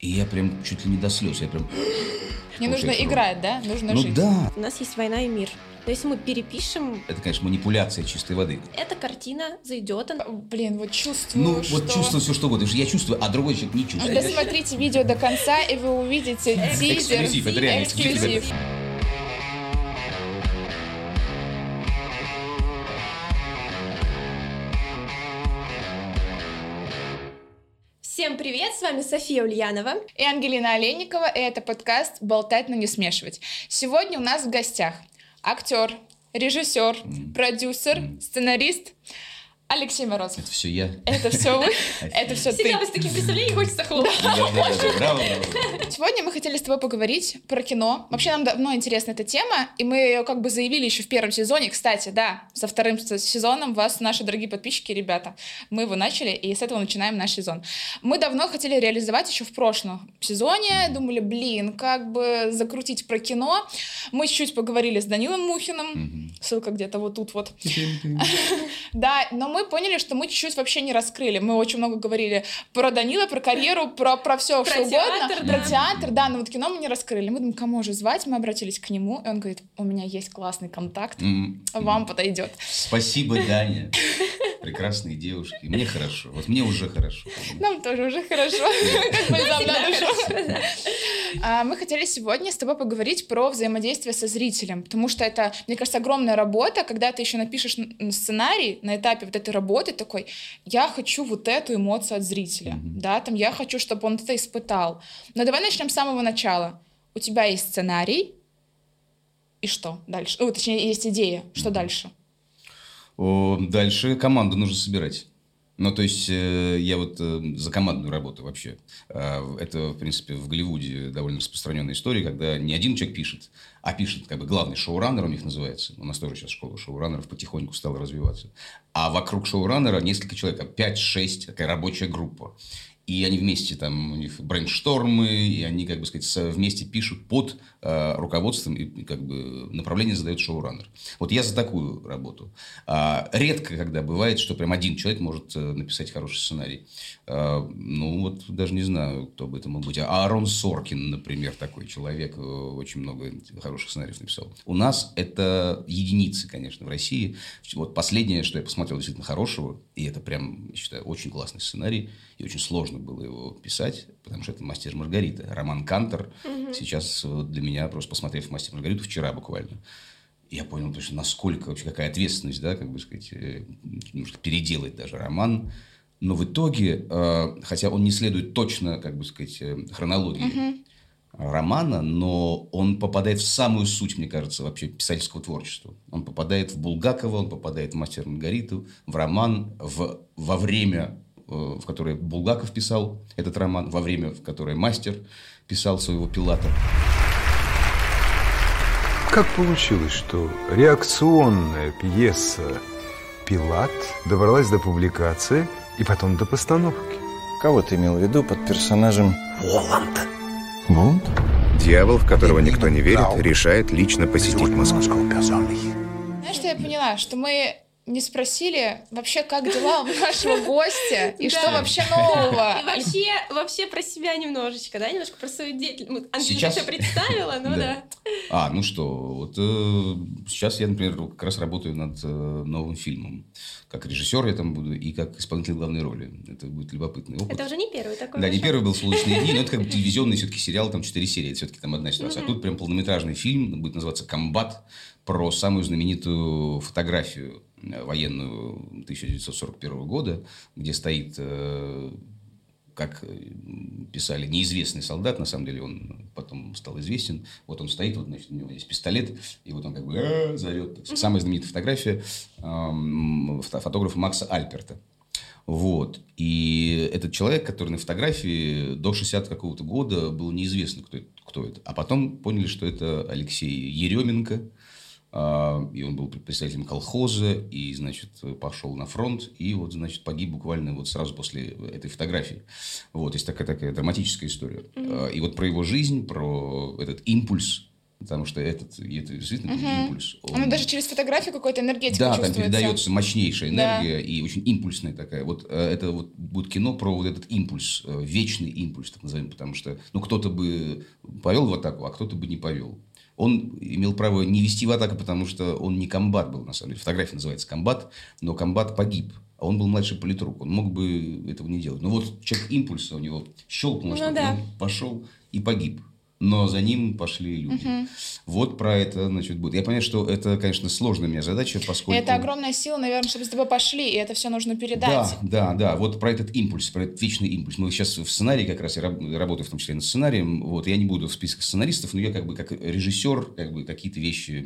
И я прям чуть ли не до слез. Я прям... Не нужно играть, да? Нужно Ну жить. да. У нас есть война и мир. Но если мы перепишем, Это, конечно, манипуляция чистой воды. эта картина зайдет. она- Блин, вот чувствую, Ну, что... вот чувствую все, что угодно. Я чувствую, а другой человек не чувствует. Досмотрите видео до конца, и вы увидите тизер. Эксклюзив, это реально эксклюзив. эксклюзив. С вами София Ульянова. И Ангелина Олейникова, и это подкаст «Болтать, но не смешивать». Сегодня у нас в гостях актер, режиссер, продюсер, сценарист Алексей Морозов. Это все я. Это все вы, это все ты. Всегда с таким представлением хочется хлопать. Сегодня мы хотели с тобой поговорить про кино. Вообще нам давно интересна эта тема, и мы ее как бы заявили еще в первом сезоне. Кстати, да, со вторым сезоном вас, наши дорогие подписчики, ребята, мы его начали, и с этого начинаем наш сезон. Мы давно хотели реализовать еще в прошлом сезоне, думали, блин, как бы закрутить про кино. Мы чуть-чуть поговорили с Данилом Мухиным, ссылка где-то вот тут вот. Да, но мы поняли, что мы чуть-чуть вообще не раскрыли. Мы очень много говорили про Данила, про карьеру, про, про все, Про что угодно. театр, Про да. театр, да, но вот кино мы не раскрыли. Мы думаем, кому же звать? Мы обратились к нему, и он говорит, у меня есть классный контакт, М. вам подойдет. Спасибо, Даня. Прекрасные девушки. Мне хорошо. Вот мне уже хорошо. Нам тоже уже хорошо, как бальзам на душу. А, Мы хотели сегодня с тобой поговорить про взаимодействие со зрителем, потому что это, мне кажется, огромная работа, когда ты еще напишешь сценарий на этапе вот этой работы такой, я хочу вот эту эмоцию от зрителя, да, там я хочу, чтобы он это испытал. Но давай начнем с самого начала. У тебя есть сценарий, и что дальше? О, точнее, есть идея, что дальше? Дальше команду нужно собирать. Ну, то есть, э, я вот э, за командную работу вообще. А, Это, в принципе, в Голливуде довольно распространенная история, когда не один человек пишет, а пишет как бы главный шоураннер, у них называется. У нас тоже сейчас школа шоураннеров потихоньку стала развиваться. А вокруг шоураннера несколько человек, 5-6, такая рабочая группа. И они вместе там, у них брейнштормы, и они, как бы сказать, вместе пишут под э, руководством, и, и как бы направление задает шоураннер. Вот я за такую работу. А, редко, когда бывает, что прям один человек может э, написать хороший сценарий. А, ну, вот даже не знаю, кто бы это мог быть. А Аарон Соркин, например, такой человек, э, очень много хороших сценариев написал. У нас это единицы, конечно, в России. Вот последнее, что я посмотрел действительно хорошего, и это прям, я считаю, очень классный сценарий, и очень сложно было его писать, потому что это «Мастер Маргарита». Роман Кантер. Сейчас э, для меня, просто посмотрев «Мастер Маргариту» вчера буквально, я понял, то, что насколько вообще какая ответственность, да, как бы сказать, э, немножко переделать даже роман. Но в итоге, э, хотя он не следует точно, как бы сказать, э, хронологии романа, но он попадает в самую суть, мне кажется, вообще писательского творчества. Он попадает в Булгакова, он попадает в «Мастер Маргариту», в роман, в, во время, э, в которое Булгаков писал этот роман, во время, в которое Мастер писал своего Пилата. Как получилось, что реакционная пьеса «Пилат» добралась до публикации и потом до постановки? Кого ты имел в виду под персонажем Воланд? Воланд? Дьявол, в которого никто не верит, решает лично посетить Москву. Знаешь, что я поняла? Что мы не спросили вообще, как дела у нашего гостя, и Да. что вообще нового. И вообще, вообще про себя немножечко, да, немножко про свою деятельность. Ну, Ангелина Сейчас- все представила, ну Да. да. А, ну что, вот э, сейчас я, например, как раз работаю над э, новым фильмом. Как режиссер я там буду и как исполнитель главной роли. Это будет любопытный опыт. Это уже не первый такой. Да, не первый был «Солнечные дни», но это как бы телевизионный все-таки сериал, там четыре серии, это все-таки там одна ситуация. А тут прям полнометражный фильм, будет называться «Комбат», про самую знаменитую фотографию военную 1941 года, где стоит, э, как э, писали, неизвестный солдат, на самом деле он потом стал известен. Вот он стоит, вот, значит, у него есть пистолет, и вот он как бы «А-а-а» зовет. Самая знаменитая фотография эм, фото- фотографа Макса Альперта. Вот. И этот человек, который на фотографии до 60 какого-то года был неизвестно, кто это. А потом поняли, что это Алексей Еременко. А, И он был представителем колхоза, и, значит, пошел на фронт, и вот, значит, погиб буквально вот сразу после этой фотографии. Вот, есть такая, такая драматическая история. А, И вот про его жизнь, про этот импульс потому что этот, это действительно был Мгм. импульс. Он- Оно даже через фотографию какой-то энергетику да, там передается мощнейшая Да. энергия и очень импульсная такая. Вот э, это вот будет кино про вот этот импульс, э, вечный импульс, так называемый, потому что ну, кто-то бы повел в атаку, а кто-то бы не повел. Он имел право не вести в атаку, потому что он не комбат был, на самом деле. Фотография называется комбат, но комбат погиб. А он был младший политрук, он мог бы этого не делать. Но вот человек импульса у него щелкнул, Ну да. он пошел и погиб. Но за ним пошли люди. Вот про это, значит, будет. Я понимаю, что это, конечно, сложная у меня задача, поскольку... это огромная сила, наверное, чтобы с тобой пошли, и это все нужно передать. Да, да, да. Вот про этот импульс, про этот вечный импульс. Мы сейчас в сценарии как раз, я раб- работаю в том числе над сценарием. Вот, я не буду в списках сценаристов, но я как бы как режиссер, как бы какие-то вещи,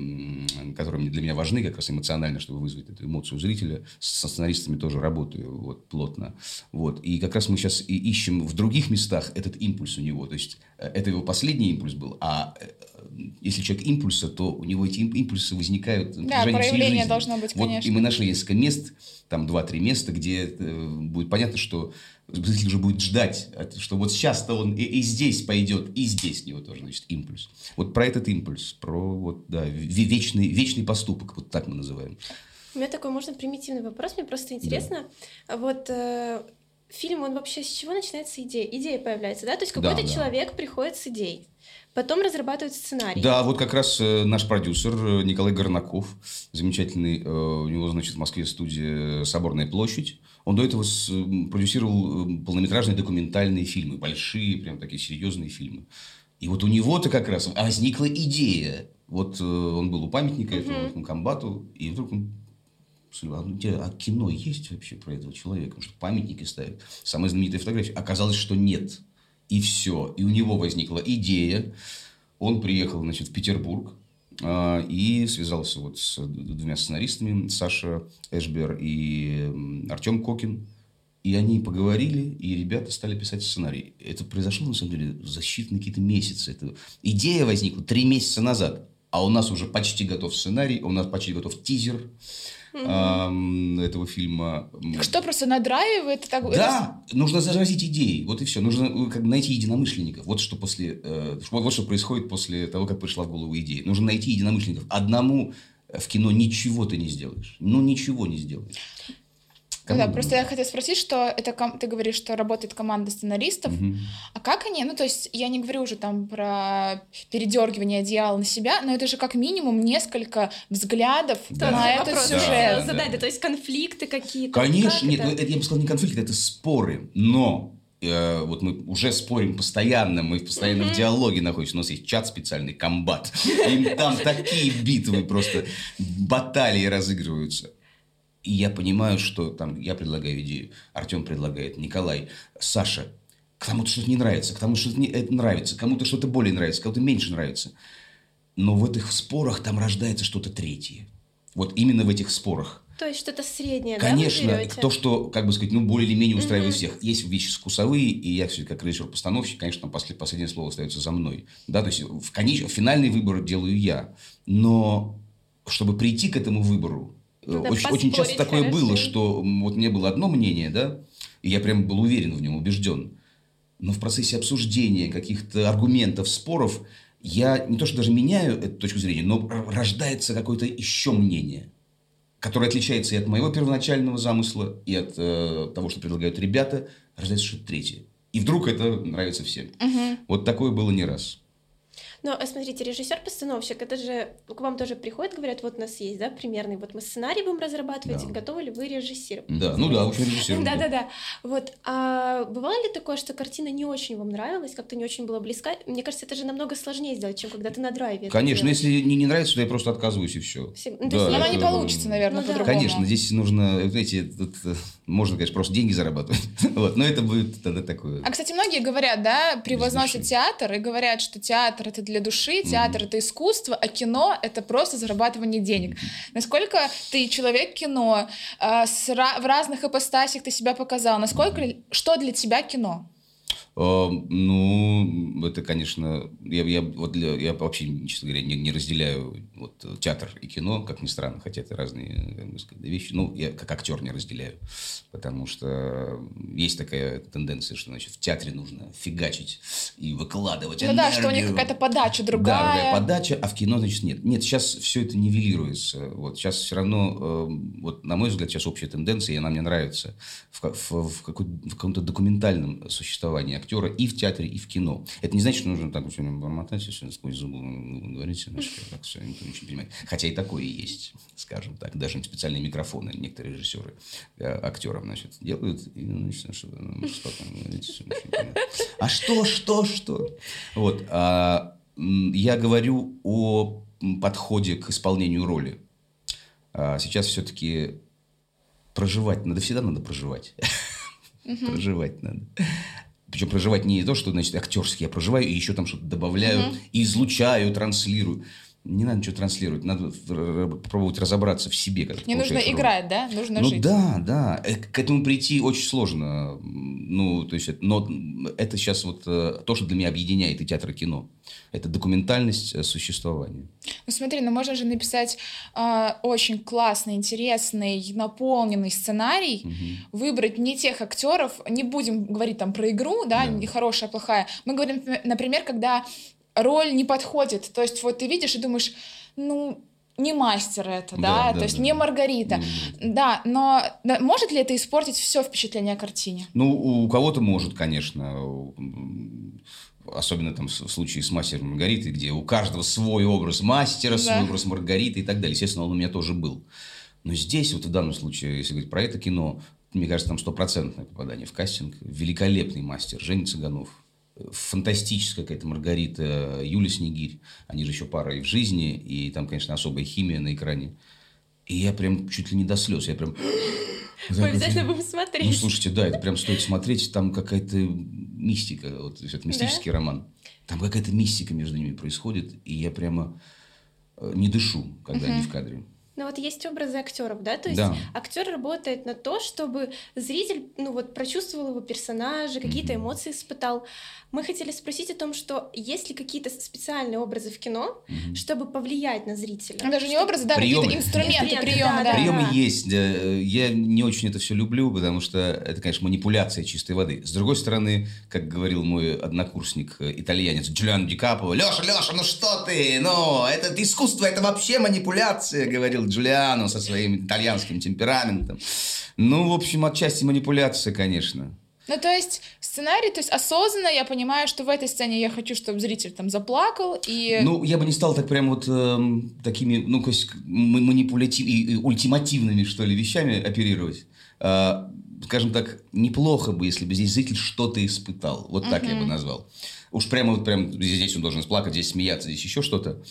которые для меня важны, как раз эмоционально, чтобы вызвать эту эмоцию зрителя. Со сценаристами тоже работаю вот, плотно. Вот. И как раз мы сейчас и ищем в других местах этот импульс у него. То есть, э, это его последний импульс был, а э, если человек импульса, то у него эти им- импульсы возникают на Да, протяжении всей проявление жизни. должно быть, Вот, конечно. и мы нашли несколько мест, там два-три места, где э, будет понятно, что зритель уже будет ждать, что вот сейчас-то он и, и здесь пойдет, и здесь у него тоже, значит, импульс. Вот про этот импульс, про вот, да, ве- вечный, вечный поступок, вот так мы называем. У меня такой, можно, примитивный вопрос, мне просто интересно. Вот э, фильм, он вообще с чего начинается идея? Идея появляется, да? То есть Да, какой-то да. человек приходит с идеей, потом разрабатывает сценарий. Да, вот как раз э, наш продюсер э, Николай Горнаков, замечательный, э, у него, значит, в Москве студия «Соборная площадь». Он до этого с- м, продюсировал э, полнометражные документальные фильмы, большие, прям такие серьезные фильмы. И вот у него-то как раз возникла идея. Вот э, он был у памятника этому комбату, и вдруг он а, а кино есть вообще про этого человека? Что памятники ставят. Самая знаменитая фотография. Оказалось, что нет. И все. И у него возникла идея. Он приехал, значит, в Петербург а, и связался вот с двумя сценаристами, Саша Эшбер и Артем Кокин. И они поговорили, и ребята стали писать сценарий. Это произошло, на самом деле, за считанные какие-то месяцы. Это... Идея возникла три месяца назад. А у нас уже почти готов сценарий, у нас почти готов тизер ам, этого фильма. Так что просто надраивает? Так, Да, нужно заразить идеей. Вот и все. Нужно э, как найти единомышленников. Вот что после, э, вот, вот что происходит после того, как пришла в голову идея. Нужно найти единомышленников. Одному в кино ничего ты не сделаешь. Ну, ничего не сделаешь. Ну да, просто я хотела спросить, что это ком- ты говоришь, что работает команда сценаристов, Мгм. а как они, ну то есть я не говорю уже там про передергивание одеяла на себя, но это же как минимум несколько взглядов Да. на Тоже этот вопрос Да, сюжет. хотела да. задать, да, то есть конфликты какие-то. Конечно, Как нет, это? ну, это, я бы сказал, не конфликт, это споры. Но э, вот мы уже спорим постоянно, мы постоянно в диалоге находимся. У нас есть чат специальный, комбат. И там такие битвы просто, баталии разыгрываются. И я понимаю, что там я предлагаю идею, Артем предлагает, Николай, Саша. Кому-то что-то не нравится, кому-то что-то не, нравится, кому-то что-то более нравится, кому-то меньше нравится. Но в этих спорах там рождается что-то третье. Вот именно в этих спорах. То есть что-то среднее, Конечно, да, то, что, как бы сказать, ну, более или менее устраивает всех. Есть вещи вкусовые, и я все как режиссер-постановщик, конечно, после, последнее слово остается за мной. Да, то есть в конеч... финальный выбор делаю я. Но чтобы прийти к этому выбору, Надо очень, очень часто такое было, хорошо. что м, вот мне было одно мнение, да, и я прям был уверен в нем, убежден. Но в процессе обсуждения каких-то аргументов, споров, я не то что даже меняю эту точку зрения, но рождается какое-то еще мнение, которое отличается и от моего первоначального замысла, и от э, того, что предлагают ребята, рождается что-то третье. И вдруг это нравится всем. Вот такое было не раз. Но а смотрите, режиссер-постановщик, это же к вам тоже приходит, говорят, вот у нас есть, да, примерный, вот мы сценарий будем разрабатывать, Да. готовы ли вы режиссировать? Да, ну да, очень режиссировано. Да, да, да. Вот. А бывало ли такое, что картина не очень вам нравилась, как-то не очень была близка? Мне кажется, это же намного сложнее сделать, чем когда ты на драйве. Конечно, если не, не нравится, то я просто отказываюсь и все. Всег- ну, есть Но она это- не получится, наверное, Ну да. по-другому. Конечно, здесь нужно, знаете, тут, э, можно, конечно, просто деньги зарабатывать. Вот, но это будет тогда такое. А, кстати, многие говорят, да, превозносят театр и говорят, что театр это для души, театр это искусство, а кино это просто зарабатывание денег. Насколько ты человек кино, а, с в разных ипостасях ты себя показал, насколько, что для тебя кино? Э, ну, это, конечно, я, я, вот для, я вообще, честно говоря, не, не разделяю вот, театр и кино, как ни странно, хотя это разные как бы сказать, вещи. Ну, я как актер не разделяю, потому что есть такая тенденция, что, значит, в театре нужно фигачить и выкладывать Ну энергию. да, что у них какая-то подача Да, другая. другая подача, а в кино, значит, нет. Нет, сейчас все это нивелируется. Вот сейчас все равно, э, вот на мой взгляд, сейчас общая тенденция, и она мне нравится, в, в, в в каком-то документальном существовании актера и в театре, и в кино. Это не значит, что нужно так все бормотать, все сквозь зубы говорить, значит, так все никто ничего не понимает. Хотя и такое есть, скажем так. Даже специальные микрофоны некоторые режиссеры э, актерам, значит, делают, и, значит, ну, спокойно говорить, понятно. А что, что, что? Вот. а, я говорю о подходе к исполнению роли. А, сейчас все-таки проживать надо, всегда надо проживать. Проживать надо. Причем проживать не то, что, значит, актерский, я проживаю и еще там что-то добавляю, излучаю, транслирую. Не надо ничего транслировать, надо попробовать разобраться в себе. Ты Не нужно роль. играть, да? Нужно Ну жить. да, да. Э, К этому прийти очень сложно. Ну, то есть, но это сейчас вот э, то, что для меня объединяет и театр, и кино. Это документальность э, существования. Ну смотри, ну можно же написать а, очень классный, интересный, наполненный сценарий, выбрать не тех актеров, не будем говорить там про игру, да, Да. хорошая, плохая. Мы говорим, например, когда роль не подходит. То есть вот ты видишь и думаешь, ну не мастер это, да, Да, то да, есть да, не да. Маргарита. Не Да, но да, может ли это испортить все впечатление о картине? Ну, у кого-то может, конечно. Особенно там в случае с мастером Маргаритой, где у каждого свой образ мастера, свой Да. образ Маргариты и так далее. Естественно, он у меня тоже был. Но здесь, вот в данном случае, если говорить про это кино, мне кажется, там стопроцентное попадание в кастинг. Великолепный мастер Женя Цыганов. Фантастическая какая-то Маргарита, Юля Снегирь. Они же еще пара и в жизни, и там, конечно, особая химия на экране. И я прям чуть ли не до слез. Я прям... Мы обязательно будем смотреть. Ну, слушайте, да, это прям стоит смотреть. Там какая-то мистика, вот это мистический роман. Там какая-то мистика между ними происходит, и я прямо э, не дышу, когда они в кадре. Ну вот есть образы актеров, да, то есть Да. актер работает на то, чтобы зритель, ну вот прочувствовал его персонажа, какие-то Мгм. эмоции испытал. Мы хотели спросить о том, что есть ли какие-то специальные образы в кино, Мгм. чтобы повлиять на зрителя. Ну, Даже не образы, да, Приемы. какие-то инструменты, приемы, да, да. Приемы есть. да, э, Я не очень это все люблю, потому что это, конечно, манипуляция чистой воды. С другой стороны, как говорил мой однокурсник, э, итальянец Джулиан Ди Капо, Леша, Леша, ну что ты? Ну, это искусство, это вообще манипуляция, говорил Джулиано со своим итальянским темпераментом. Ну, в общем, отчасти манипуляция, конечно. Ну, то есть сценарий, то есть осознанно я понимаю, что в этой сцене я хочу, чтобы зритель там заплакал, и... Ну, я бы не стал так прям вот эм, такими, ну, то есть, м- манипулятив... и- и ультимативными, что ли, вещами оперировать. А, скажем так, неплохо бы, если бы здесь зритель что-то испытал. Вот так я бы назвал. Уж прямо вот прям здесь, он должен сплакать, здесь смеяться, здесь еще что-то.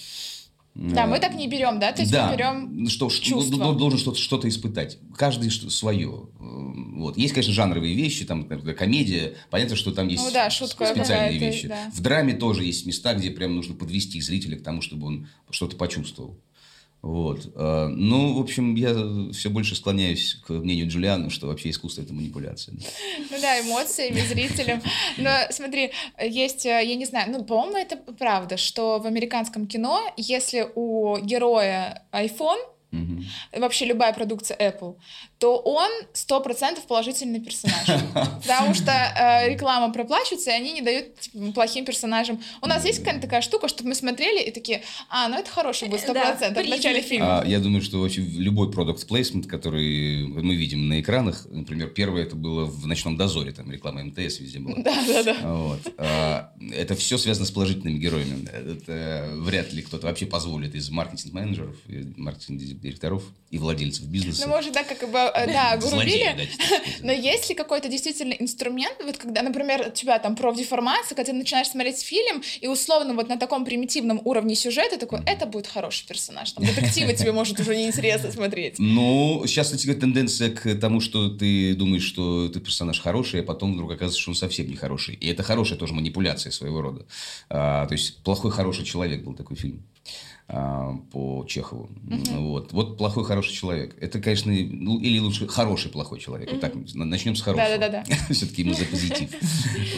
Да, мы так не берем, да? То есть да, мы берем... что, что- чувства. д- должен что-то, что-то испытать. Каждый что- свое. Вот. Есть, конечно, жанровые вещи, там, например, комедия. Понятно, что там есть Ну да, шутка специальные вещи. да. В драме тоже есть места, где прям нужно подвести зрителя к тому, чтобы он что-то почувствовал. Вот. А, Ну, в общем, я все больше склоняюсь к мнению Джулиана, что вообще искусство – это манипуляция. Ну да, эмоциями, зрителям. Но смотри, есть, э, я не знаю, ну, по-моему, это правда, что в американском кино, если у героя iPhone, Мгм. вообще любая продукция Apple, то он 100% положительный персонаж. Потому что э, реклама проплачивается, и они не дают типа, плохим персонажам. У нас есть какая-то такая штука, чтобы мы смотрели и такие, а, ну это хороший будет 100% Да, в начале фильма. А, я думаю, что вообще любой продукт плейсмент, который мы видим на экранах, например, первое это было в «Ночном дозоре», там реклама МТС везде была. Да, да, да. Вот. А, Это все связано с положительными героями. Это вряд ли кто-то вообще позволит из маркетинг-менеджеров, и маркетинг-директоров и владельцев бизнеса. Ну, может, да, как бы, э, да, грубили. Но есть ли какой-то действительно инструмент, вот когда, например, у тебя там профдеформация, когда ты начинаешь смотреть фильм, и условно вот на таком примитивном уровне сюжета такой, это будет хороший персонаж. Там детективы тебе может уже неинтересно смотреть. Ну, сейчас, кстати, тенденция к тому, что ты думаешь, что ты персонаж хороший, а потом вдруг оказывается, что он совсем не хороший. И это хорошая тоже манипуляция своего рода. А, то есть, плохой, хороший человек был такой фильм. А, по Чехову. Вот. вот плохой, хороший человек. Это, конечно, ну, или лучше хороший, плохой человек. Вот так, начнем с хорошего. Да-да-да. Все-таки мы за позитив.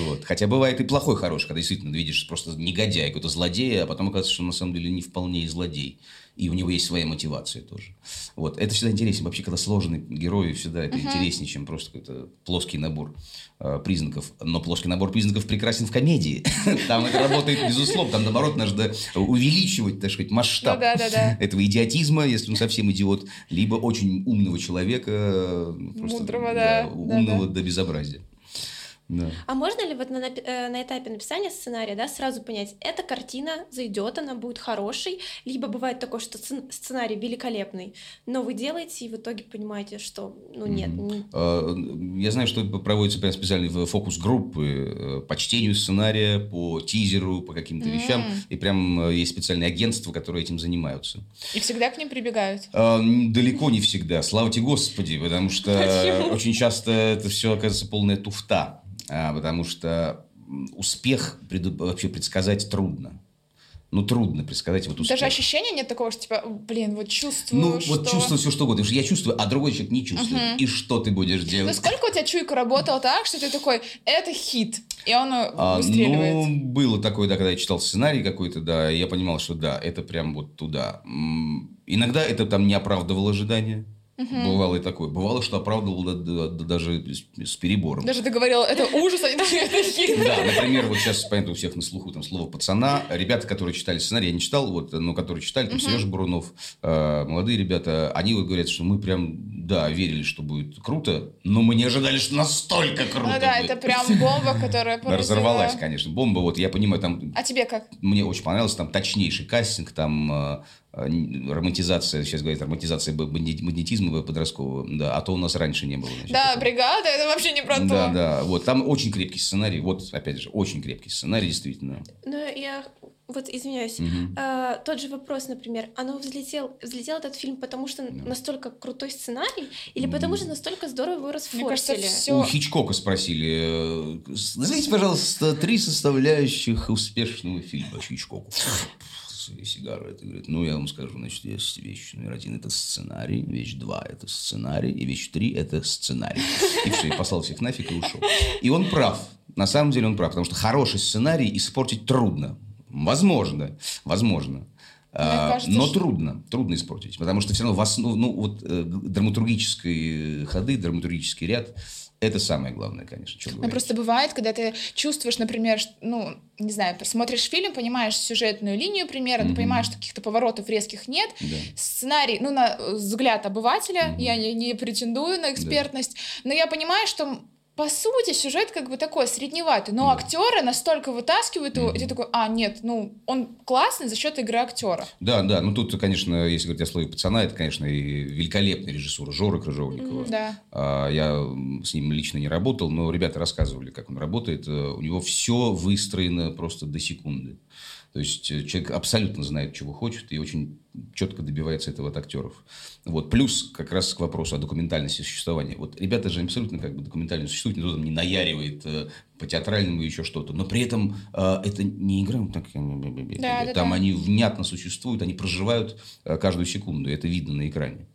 Вот. Хотя бывает и плохой, хороший, когда действительно видишь просто негодяй, какой-то злодей, а потом оказывается, что он на самом деле не вполне и злодей и у него есть своя мотивация тоже. Вот. Это всегда интереснее. Вообще, когда сложные герои, всегда это uh-huh. интереснее, чем просто какой-то плоский набор э, признаков. Но плоский набор признаков прекрасен в комедии. Там это работает, безусловно. Там, наоборот, нужно увеличивать, так сказать, масштаб ну этого идиотизма, если он совсем идиот, либо очень умного человека, Мудрого, да. Умного до безобразия. Да. А можно ли вот на, э, на этапе написания сценария, да, сразу понять, эта картина зайдет, она будет хорошей, либо бывает такое, что сценарий великолепный, но вы делаете и в итоге понимаете, что, ну нет. Mm-hmm. Не... Я знаю, что проводятся прям специальные фокус-группы э, по чтению сценария, по тизеру, по каким-то mm-hmm. вещам, и прям э, есть специальные агентства, которые этим занимаются. И всегда к ним прибегают? Далеко не всегда, слава тебе Господи, потому что очень часто это все оказывается полная туфта. А, потому что успех вообще предсказать трудно. Ну, трудно предсказать вот успех. Даже ощущения нет такого, что типа, блин, вот чувствую, Ну, что... вот чувствую все что угодно. Я чувствую, а другой человек не чувствует. uh И что ты будешь делать? Ну, сколько у тебя чуйка работала так, что ты такой, это хит, и он а, выстреливает? Ну, было такое, да, когда я читал сценарий какой-то, да, и я понимал, что да, это прям вот туда. Иногда это там не оправдывало ожидания. Угу. Бывало и такое. Бывало, что оправдывал да, да, да, даже с, перебором. Даже ты говорил, это ужас, а не это хит. Да, например, вот сейчас, понятно, у всех на слуху там слово «пацана». Ребята, которые читали сценарий, я не читал, вот, но которые читали, там, Сережа Бурунов, э, молодые ребята, они вот говорят, что мы прям, да, верили, что будет круто, но мы не ожидали, что настолько круто Ну да, будет. это прям бомба, которая поразила. Разорвалась, конечно. Бомба, вот, я понимаю, там... А тебе как? Мне очень понравилось, там точнейший кастинг, там э, а, романтизация, сейчас говорят, романтизация бандитизма подросткового, да, а то у нас раньше не было. Значит, да, такого. бригада, это вообще не про то. Да, да, вот, там очень крепкий сценарий, вот, опять же, очень крепкий сценарий, действительно. Ну, я вот извиняюсь, угу. а, тот же вопрос, например, оно взлетел, взлетел этот фильм, потому что да. настолько крутой сценарий, или потому что настолько здорово его расфорсили? Все... У Хичкока спросили, э, назовите, пожалуйста, три составляющих успешного фильма Хичкоку свои сигары. Это говорит, ну, я вам скажу, значит, есть вещь номер один – это сценарий, вещь два – это сценарий, и вещь три – это сценарий. И все, и послал всех нафиг и ушел. И он прав. На самом деле он прав, потому что хороший сценарий испортить трудно. Возможно, возможно. А, кажется, но что... трудно, трудно испортить, потому что все равно в основу, ну, вот э, драматургические ходы, драматургический ряд это самое главное, конечно. Ну, просто бывает, когда ты чувствуешь, например, ну, не знаю, смотришь фильм, понимаешь сюжетную линию примерно, mm-hmm. понимаешь, что каких-то поворотов резких нет. Да. Сценарий, ну, на взгляд обывателя, mm-hmm. я не, не претендую на экспертность, да. но я понимаю, что по сути, сюжет как бы такой средневатый, но актеры настолько вытаскивают его, и ты такой, а, нет, ну, он классный за счет игры актера. Да, да, ну тут, конечно, если говорить о слове пацана, это, конечно, и великолепный режиссер Жора Крыжовникова. Да. А, я с ним лично не работал, но ребята рассказывали, как он работает. Э, у него все выстроено просто до секунды. То есть э, человек абсолютно знает, чего хочет, и очень четко добивается этого от актеров. Вот. Плюс как раз к вопросу о документальности существования. Вот ребята же абсолютно как бы документально существуют, никто там не наяривает э, по театральному еще что-то. Но при этом э, это не игра, так, да, там да, они внятно существуют, они проживают э, каждую секунду, и это видно на экране.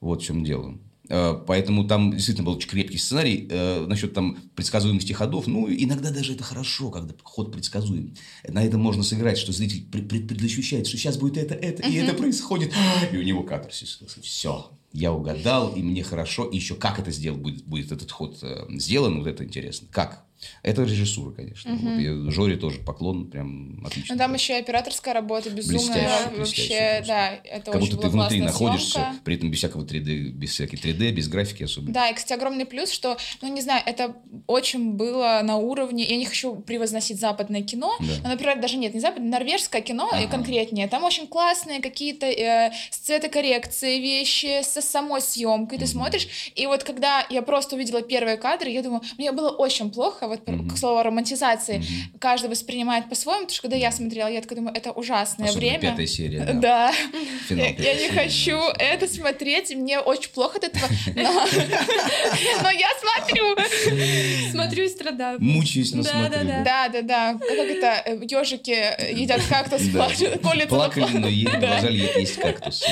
Вот в чем дело. Э, поэтому там действительно был очень крепкий сценарий э, насчет там предсказуемости ходов. Ну, иногда даже это хорошо, когда ход предсказуем. На этом можно сыграть, что зритель предощущает, что сейчас будет это, это, и это происходит. И у него катарсис. Все, я угадал, и мне хорошо. И еще как это сделал, будет, будет этот ход э, сделан, вот это интересно. Как? Это режиссура, конечно. Угу. Вот, и Жоре тоже поклон, прям отлично. Ну, там еще и операторская работа безумная. Блестяще, вообще, да, это как будто ты внутри находишься, съемка. при этом без всякого 3D, без всякой 3D, без графики особенно. Да, и, кстати, огромный плюс, что, ну, не знаю, это очень было на уровне, я не хочу превозносить западное кино, да. но, например, даже нет, не западное, норвежское кино ага. и конкретнее, там очень классные какие-то э, с цветокоррекцией вещи, со самой съемкой, ты смотришь, и вот когда я просто увидела первые кадры, я думаю, мне было очень плохо, вот Мгм. к слову романтизации, Мгм. каждый воспринимает по-своему, потому что когда я смотрела, я такая думаю, это ужасное Особенно время. пятая серия. Да. Да, Финал я, я не хочу это смотреть, мне очень плохо от этого, но, я смотрю. Смотрю и страдаю. Мучаюсь, но Да, смотрю. да, да. Да, да, да. Как это, ежики едят кактус, Да. плачут, колятся. Плакали, но е- Да. продолжали е- есть кактус.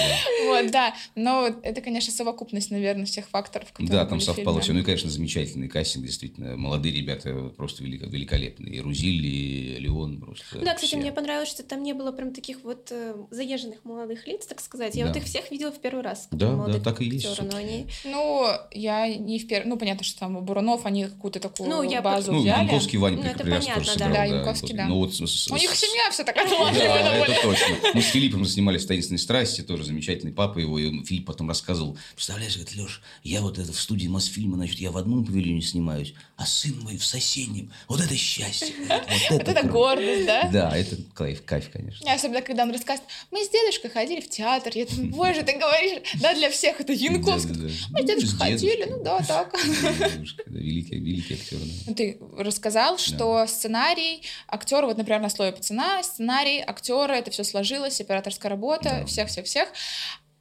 Вот, да. Но это, конечно, совокупность, наверное, всех факторов, которые Да, там совпало все. Ну и, конечно, замечательный кастинг, действительно. Молодые ребята просто велико- великолепные. И Рузиль, и Леон просто. Да, кстати, все. мне понравилось, что там не было прям таких вот э, заезженных молодых лиц, так сказать. Я Да. вот их всех видела в первый раз. Да, да, так и есть, Но они... Ну, я не в первом... Ну, понятно, что там Бурунов они какую-то такую Ну, я базу Ну, взяли. Янковский Ваня Ну, это прекрасно понятно, тоже да. сыграл. Да, Янковский, да. Ну, вот с- с- У них семья все такая Да, это точно. Мы с Филиппом снимались в «Таинственной страсти», тоже замечательный папа его, и Филипп потом рассказывал, представляешь, говорит, Леш, я вот это в студии Мосфильма, значит, я в одном павильоне снимаюсь, а сын мой в соседнем. Вот это счастье. Вот Вот это круто». гордость, да? Да, это кайф, кайф, конечно. Особенно, когда он рассказывает, мы с дедушкой ходили в театр. Я думаю, боже, ты говоришь, да, для всех это Янковский. Мы с дедушкой ходили, ну да, так. Дедушка, да, Великий, великий актер. Ну, Ты рассказал, что сценарий, актеры, вот, например, на слове пацана, сценарий, актеры, это все сложилось, операторская работа, всех-всех-всех.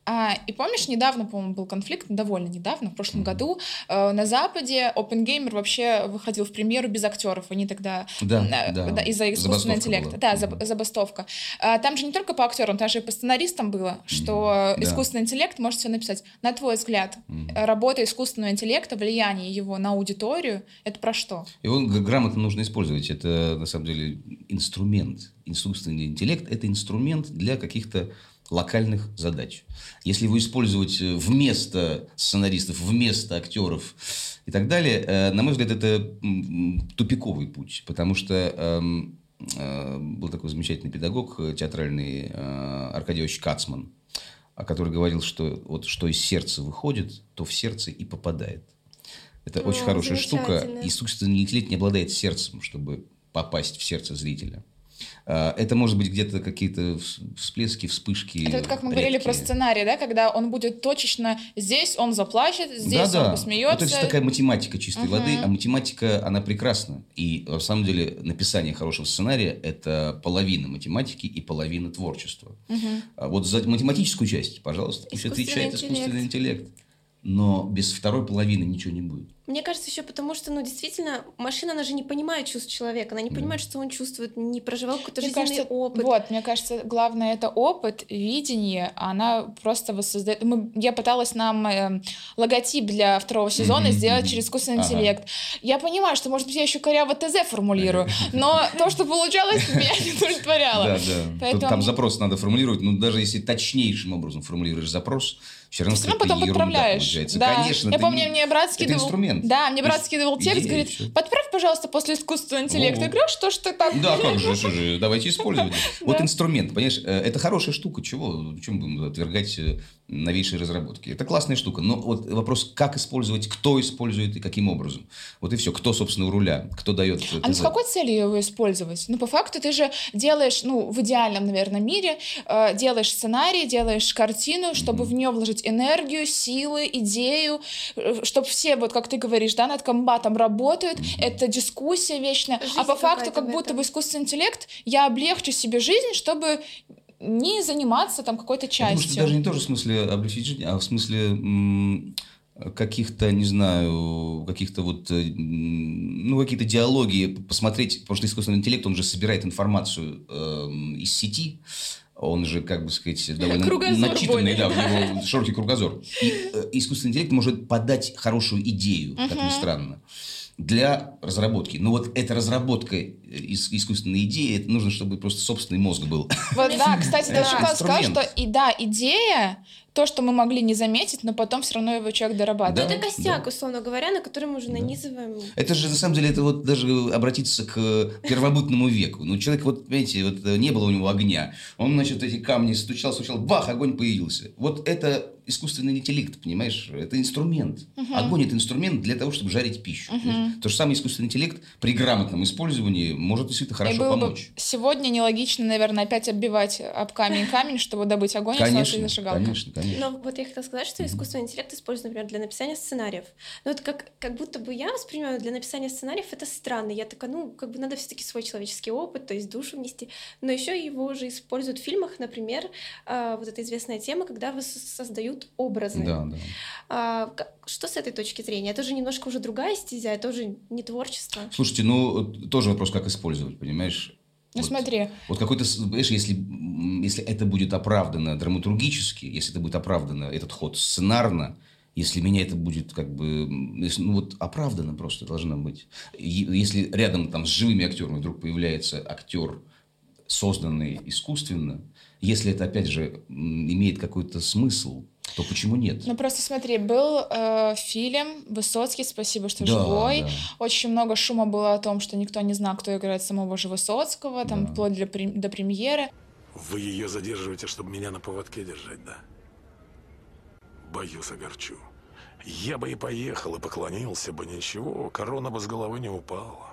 А, и помнишь, недавно, по-моему, был конфликт, довольно недавно, в прошлом году, э, на Западе OpenGamer вообще выходил в премьеру без актеров. Они тогда Да, э, да. из-за искусственного Забастовка интеллекта. была. Да, Мгм. забастовка. А, там же не только по актерам, там же и по сценаристам было, что Да. искусственный интеллект может все написать. На твой взгляд, э, работа искусственного интеллекта, влияние его на аудиторию, это про что? Его грамотно нужно использовать. Это, на самом деле, инструмент. Искусственный интеллект – это инструмент для каких-то локальных задач. Если его использовать э, вместо сценаристов, вместо актеров и так далее, э, на мой взгляд, это тупиковый путь. Потому что эм, э, был такой замечательный педагог театральный Аркадий Ильич Кацман, а который говорил, что вот что из сердца выходит, то в сердце и попадает. Это О, очень хорошая штука. Искусственный интеллект не обладает сердцем, чтобы попасть в сердце зрителя. А, Это может быть где-то какие-то вс- всплески, вспышки. Это вот как мы говорили про редкие. сценарий, да, когда он будет точечно здесь он заплачет, здесь да, да. он посмеется. Вот это такая математика чистой Мгм. воды, а математика, она прекрасна. И на самом деле написание хорошего сценария – это половина математики и половина творчества. А вот за математическую часть, пожалуйста, пусть отвечает интеллект. искусственный интеллект. Но без второй половины ничего не будет. Мне кажется, еще потому, что, ну, действительно, машина, она же не понимает чувств человека, она не понимает, что он чувствует, не проживал какой-то Мне жизненный кажется, опыт. вот, мне кажется, главное это опыт, видение, она просто воссоздает. Мы, я пыталась нам э, логотип для второго сезона Мгм, сделать через искусственный Ага. интеллект. Я понимаю, что, может быть, я еще коряво ТЗ формулирую, но то, что получалось, меня не удовлетворяло. Да, да. Там запрос надо формулировать. Ну, даже если точнейшим образом формулируешь запрос, все равно Все равно какая-то потом подправляешь. Да. Конечно. Я помню, не- мне брат скидывал... инструмент. Да, мне брат скидывал текст, говорит, подправь, пожалуйста, после искусственного интеллекта. Я говорю, «А что ж ты так? Да, как же, что же, давайте использовать. Вот инструмент, понимаешь, э, это хорошая штука, чего, чем будем отвергать э, новейшие разработки. Это классная штука, но вот вопрос, как использовать, кто использует и каким образом. Вот и все, кто, собственно, у руля, кто дает э, А ну, с какой целью его использовать? Ну, по факту ты же делаешь, ну, в идеальном, наверное, мире, э, делаешь сценарий, делаешь картину, чтобы в нее вложить энергию, силы, идею, чтобы все, вот как ты говоришь, да, над комбатом работают, это дискуссия вечная. Жизнь а по факту, как будто бы искусственный интеллект, я облегчу себе жизнь, чтобы не заниматься там какой-то Я думаю, что частью. даже не тоже в смысле облегчить жизнь, а в смысле каких-то, не знаю, каких-то вот, э, ну, какие-то диалоги посмотреть, потому что искусственный интеллект, он же собирает информацию эм, из сети, он же, как бы сказать, довольно Кругозор начитанный, более. да, у него широкий кругозор. И э, искусственный интеллект может подать хорошую идею, как ни странно, для разработки. Но вот эта разработка э, ис- искусственной идеи, это нужно, чтобы просто собственный мозг был. Вот, да, кстати, даже Шоколад сказал, что и да, идея, то, что мы могли не заметить, но потом все равно его человек Ну, дорабатывает. Да. это костяк, условно говоря, на который мы уже нанизываем. Это же, на самом деле, это вот даже обратиться к первобытному веку. Ну, человек, вот, понимаете, вот э, не было у него огня. Он, значит, эти камни стучал, стучал, бах, огонь появился. Вот это искусственный интеллект, понимаешь? Это инструмент. Огонь – это инструмент для того, чтобы жарить пищу. понимаешь? То же самое искусственный интеллект при грамотном использовании может действительно И хорошо бы помочь. сегодня нелогично, наверное, опять оббивать об камень камень, чтобы добыть огонь и Конечно, зажигалка. конечно, конечно. Но вот я хотела сказать, что искусственный интеллект используют, например, для написания сценариев. Но вот как, как будто бы я воспринимаю для написания сценариев это странно. Я такая, ну, как бы надо все-таки свой человеческий опыт, то есть душу внести. Но еще его же используют в фильмах, например, а, вот эта известная тема, когда вы создают образы. Да, да. А, что с этой точки зрения? Это же немножко уже другая стезя, это уже не творчество. Слушайте, ну, тоже вопрос, как использовать, понимаешь? Ну Вот- смотри, Вот какой-то, понимаешь, если, если это будет оправдано драматургически, если это будет оправдано, этот ход сценарно, если меня это будет как бы, если, ну вот оправдано просто должно быть. Если рядом там с живыми актерами вдруг появляется актер, созданный искусственно, если это опять же имеет какой-то смысл, то почему нет? ну просто смотри, был э, фильм Высоцкий, спасибо, что Да, живой. да. Очень много шума было о том, что никто не знал, кто играет самого же Высоцкого, там Да. вплоть для до премьеры. Вы ее задерживаете, чтобы меня на поводке держать, да? Боюсь, огорчу. Я бы и поехал, и поклонился бы, ничего, корона бы с головы не упала.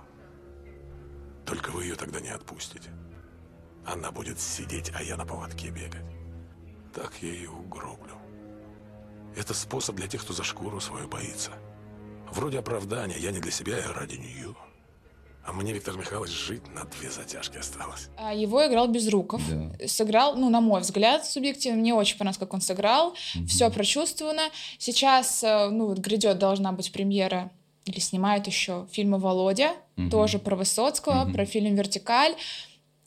Только вы ее тогда не отпустите. Она будет сидеть, а я на поводке бегать. Так я ее угроблю. Это способ для тех, кто за шкуру свою боится. Вроде оправдания, я не для себя, я ради нее. А мне, Виктор Михайлович, жить на две затяжки осталось. А Его играл Безруков. Да. Сыграл, ну, на мой взгляд, субъективно, мне очень понравилось, как он сыграл. Все прочувствовано. Сейчас, э, ну, вот грядет, должна быть премьера, или снимают еще фильмы «Володя», Мгм. тоже про Высоцкого, Мгм. про фильм «Вертикаль».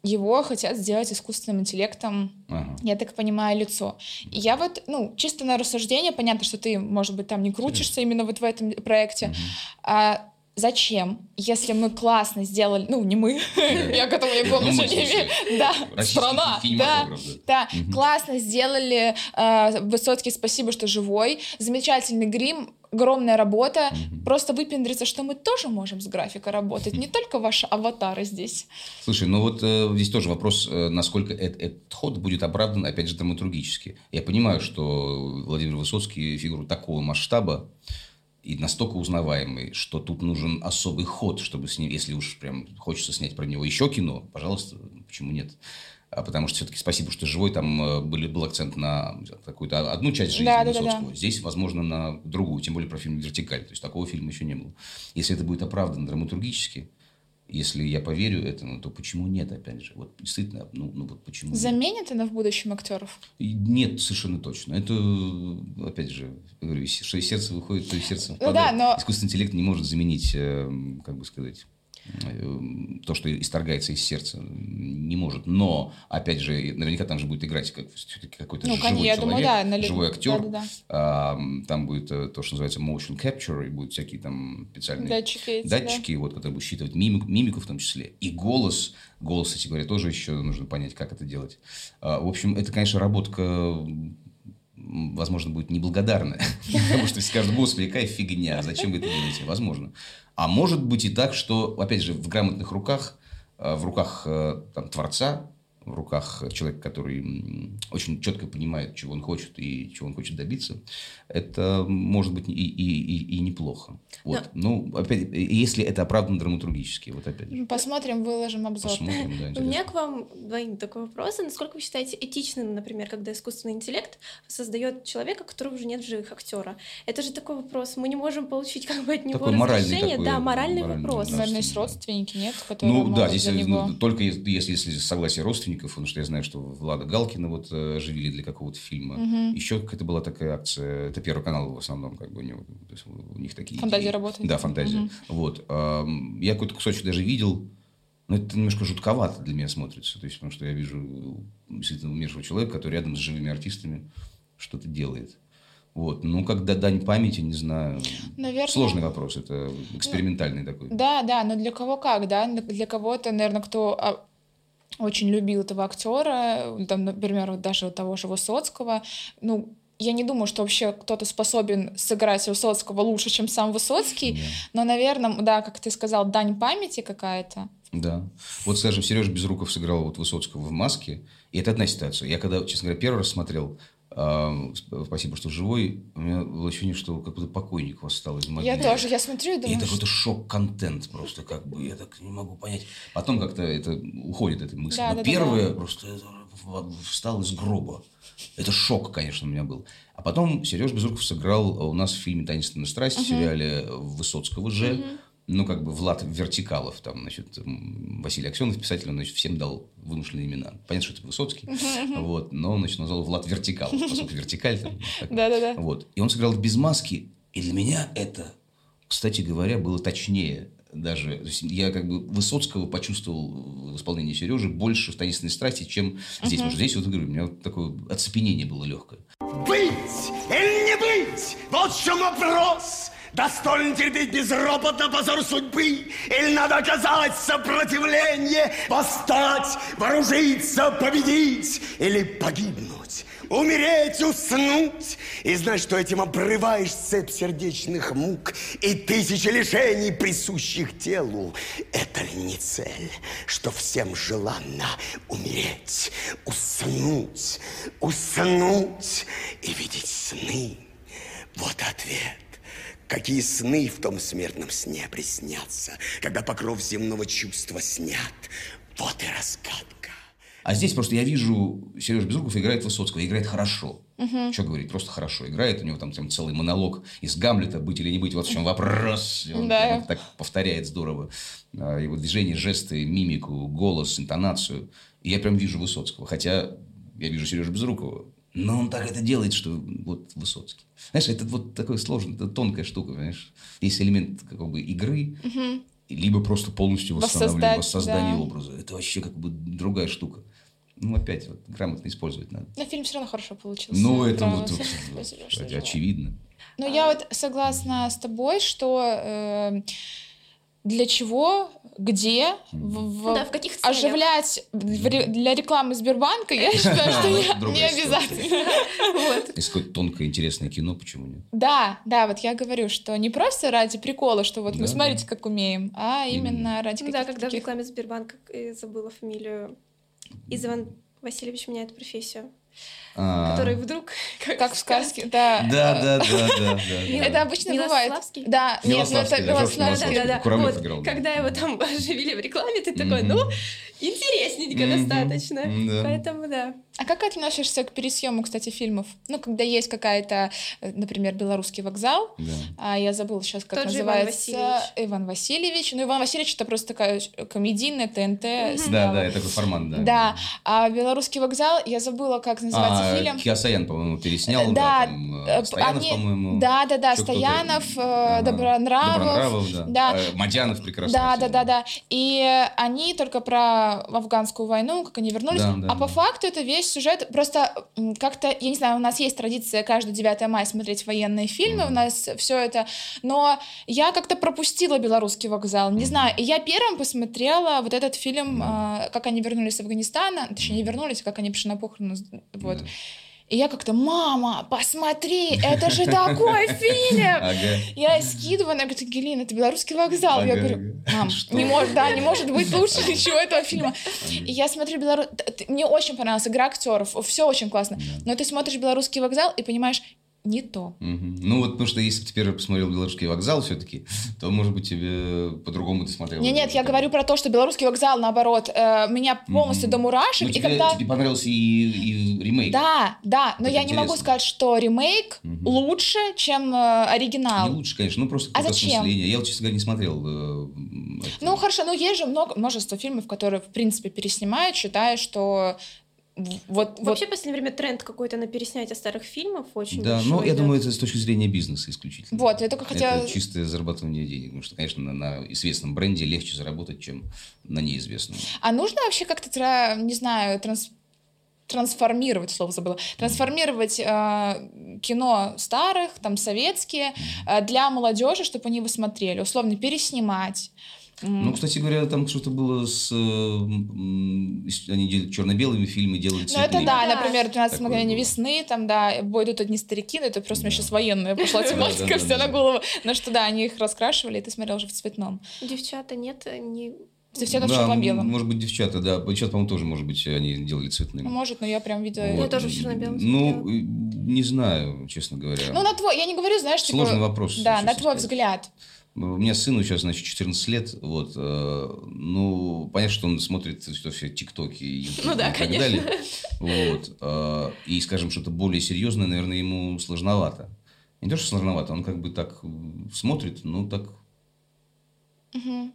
Его хотят сделать искусственным интеллектом, Ага. я так понимаю, лицо. И я вот, ну, чисто на рассуждение, понятно, что ты, может быть, там не крутишься именно вот в этом проекте, Мгм. а зачем, если мы классно сделали, ну, не мы, я к этому никакого Ну, отношения не имею, да, страна, да, да, классно сделали, э, Высоцкий, спасибо, что живой, замечательный грим, огромная работа, Мгм. просто выпендриться, что мы тоже можем с графикой работать, не только ваши аватары здесь. Слушай, ну вот э, здесь тоже вопрос, э, насколько эт- этот ход будет оправдан, опять же, драматургически. Я понимаю, что Владимир Высоцкий фигура такого масштаба и настолько узнаваемый, что тут нужен особый ход, чтобы с ним, если уж прям хочется снять про него еще кино, пожалуйста, почему нет? А потому что все-таки спасибо, что живой, там э, были, был акцент на какую-то одну часть жизни Да, да, да, да. Высоцкого. Здесь, возможно, на другую, тем более про фильм «Вертикаль». То есть такого фильма еще не было. Если это будет оправдано драматургически, если я поверю этому, то почему нет, опять же? Вот действительно, ну, ну вот почему нет? Заменит она в будущем актеров? Нет, совершенно точно. Это, опять же, говорю, что из сердца выходит, то из сердца Ну да, но- Искусственный интеллект не может заменить, э, как бы сказать, то, что исторгается из сердца, не может. Но, опять же, наверняка там же будет играть как, все-таки какой-то Ну, живой конечно, человек, думаю, да, на ли- живой актер. да-да-да. А, там будет э, то, что называется motion capture, и будут всякие там специальные Датчики эти, да. датчики, вот, которые будут считывать мимику, мимику в том числе, и голос. Голос, кстати говоря, тоже еще нужно понять, как это делать. А, в общем, это, конечно, работка, возможно, будет неблагодарная. Потому что скажут, господи, какая фигня, зачем вы это делаете? Возможно. А может быть и так, что, опять же, в грамотных руках, э, в руках э, там, творца, в руках человека, который очень четко понимает, чего он хочет и чего он хочет добиться, это может быть и, и, и, и неплохо. Вот. Ну, опять, если это оправдано драматургически, вот опять же. Ну, Посмотрим, выложим обзор. Посмотрим, да, У меня к вам двоим такой вопрос. Насколько вы считаете этичным, например, когда искусственный интеллект создает человека, которого уже нет в живых актера? Это же такой вопрос. Мы не можем получить как бы от него Такой моральный разрешение. такой, да, моральный, моральный, вопрос. Наверное, есть родственники, нет? которые Ну да, могут здесь за него... ну, только если, если, если согласие родственников, потому что я знаю, что Влада Галкина вот э, оживили для какого-то фильма. Мгм. Еще какая-то была такая акция, это Первый канал в основном, как бы у, него, то есть у них такие Фантазия идеи. работает. Да, фантазия. Мгм. Вот. Я какой-то кусочек даже видел, но это немножко жутковато для меня смотрится. То есть, потому что я вижу действительно умершего человека, который рядом с живыми артистами что-то делает. Вот. Ну, когда дань памяти, не знаю. Наверное- Сложный вопрос. Это экспериментальный такой. Да, да, но для кого как, да? Для кого-то, наверное, кто а, очень любил этого актера, там, например, вот даже у того же Высоцкого, ну, я не думаю, что вообще кто-то способен сыграть Высоцкого лучше, чем сам Высоцкий, но, наверное, да, как ты сказал, дань памяти какая-то. Да. Вот, скажем, Сережа Безруков сыграл вот Высоцкого в «Маске», и это одна ситуация. Я когда, честно говоря, первый раз смотрел, спасибо, что живой. У меня было ощущение, что как будто покойник восстал из могилы. Я тоже, я смотрю и И думаю, это что- какой-то шок-контент просто, как бы, я так не могу понять. Потом как-то это уходит, эта мысль. Да, Но да, да, первое просто это в- встал из гроба. Это шок, конечно, у меня был. А потом Сереж Безруков сыграл у нас в фильме «Таинственная страсть», в сериале Высоцкого же. Ну, как бы Влад Вертикалов, там, значит, Василий Аксенов, писатель, он, значит, всем дал вымышленные имена. Понятно, что это Высоцкий, вот, но он, значит, назвал Влад Вертикалов, поскольку вертикаль. там. Да-да-да. Вот. И он сыграл без маски. И для меня это, кстати говоря, было точнее даже. То есть я как бы Высоцкого почувствовал в исполнении Сережи больше в «Таинственной страсти», чем здесь. Потому что здесь, вот говорю, у меня вот такое оцепенение было легкое. Быть или не быть? Вот в чем вопрос. Достоин терпеть безропотно позор судьбы? Или надо оказать сопротивление, восстать, вооружиться, победить? Или погибнуть? Умереть, уснуть и знать, что этим обрываешь цепь сердечных мук и тысячи лишений, присущих телу. Это ли не цель, что всем желанно умереть, уснуть, уснуть и видеть сны? Вот ответ. Какие сны в том смертном сне приснятся, когда покров земного чувства снят. Вот и разгадка. А здесь просто я вижу, Сережа Безруков играет Высоцкого, играет хорошо. Что говорить, просто хорошо играет. У него там, там целый монолог из Гамлета «Быть или не быть», вот в чем вопрос. И Он Да. прямо так повторяет здорово. А, Его движения, жесты, мимику, голос, интонацию. И я прям вижу Высоцкого. Хотя я вижу Сережу Безрукова. Но он так это делает, что вот Высоцкий. Знаешь, это вот такая сложная, это тонкая штука, понимаешь? Есть элемент как бы игры, либо просто полностью восстановление, воссоздание да. образа. Это вообще как бы другая штука. Ну, опять вот грамотно использовать надо. Но фильм все равно хорошо получился. Ну, это вот, вот, очевидно. Ну, я вот согласна с тобой, что э, для чего, где, в, в- да, в каких целях? оживлять в ре- для рекламы Сбербанка, я считаю, что не- обязательно. Если какое-то тонкое, интересное кино, почему нет? Да, да, вот я говорю, что не просто ради прикола, что вот мы смотрите, как умеем, а Именно. ради Ну да, каких-то когда в рекламе Сбербанка э, забыла фамилию Изван Васильевич меняет профессию, А, который вдруг Как в сказке, да. Да, да, да, да, да. Это обычно бывает. Да, нет, ну Милославский, это да, Милославский. Играл, да. когда его там оживили в рекламе, ты такой, ну, интересненько достаточно. Да. Поэтому да. А как относишься к пересъему, кстати, фильмов? Ну, когда есть какая-то, например, белорусский вокзал, Да. а я забыла сейчас, как Тот же Иван называется. Васильевич. Иван Васильевич. Ну, Иван Васильевич это просто такая комедийная ТНТ. Да, да, это такой формат, да. Да, а белорусский вокзал, я забыла, как называется А. Киосаян, по-моему, переснял, Да, да, там, э, э, Стоянов, они- по-моему. Да, да, да. Стоянов, э, Ага. Добронравов. Добронравов, да. да. Э, Мадянов прекрасно. Да, да, да, да. И они только про афганскую войну, как они вернулись. Да, да, а по да. факту это весь сюжет просто как-то, я не знаю, у нас есть традиция каждое 9 мая смотреть военные фильмы, у нас все это, но я как-то пропустила белорусский вокзал, не знаю. И я первым посмотрела вот этот фильм, а, как они вернулись с Афганистана, точнее, не вернулись, как они пришли на похороны, вот. Да. И я как-то, мама, посмотри, это же такой фильм! Ага. Я скидываю, она говорит, Ангелина, это белорусский вокзал. я Ага, говорю, ага. мам, Что? не может, да, не может быть лучше ничего этого фильма. И я смотрю белорус... Мне очень понравилась игра актеров, все очень классно. Но ты смотришь белорусский вокзал и понимаешь, не то. Мгм. Ну вот, потому что если бы ты первый посмотрел «Белорусский вокзал» все-таки, то, может быть, тебе по-другому ты смотрел. Не, нет, я говорю про то, что белорусский вокзал, наоборот, э, меня полностью Мгм. до мурашек. Ну, и тебе, когда... тебе понравился и, и ремейк. Да, да, но Это я не могу интересно. сказать, что ремейк Мгм. лучше, чем э, оригинал. Не лучше, конечно, ну просто А зачем? осмысление. Я вот, честно говоря, не смотрел. э, это. Ну хорошо, ну есть же много, множество фильмов, которые в принципе переснимают, считая, что вот, вот Вообще, в последнее время тренд какой-то на переснятие старых фильмов очень Да, большой но я думаю, это с точки зрения бизнеса исключительно. Вот, я только хотела- Это чистое зарабатывание денег. Потому что, конечно, на, на известном бренде легче заработать, чем на неизвестном. А нужно вообще как-то, не знаю, транс- трансформировать, слово забыла, трансформировать э, кино старых, там, советские, э, для молодежи, чтобы они его смотрели, условно, переснимать. Ну, кстати говоря, там что-то было с... э, они делали черно-белыми фильмы, делали Ну, цветные. это да, Да. например, 12 Такое мгновений весны, там, да, бой идут одни старики, ну, это просто Да. сейчас военная пошла тематика, все на голову. Ну, что да, они их раскрашивали, и ты смотрел уже в цветном. Девчата нет, не Девчата в да, черно-белом. может быть, девчата, да. Девчата, по-моему, тоже, может быть, они делали цветным. Может, но я прям видела. Я тоже в черно-белом Ну, не знаю, честно говоря. Ну, на твой, я не говорю, знаешь, типа... Сложный вопрос, Да, на твой сказать. взгляд. У меня сыну сейчас, значит, 14 лет, вот, э, ну, понятно, что он смотрит что все тиктоки и YouTube Ну да, и так конечно. далее, вот, э, и, скажем, что-то более серьезное, наверное, ему сложновато. Не то, что сложновато, он как бы так смотрит, ну, так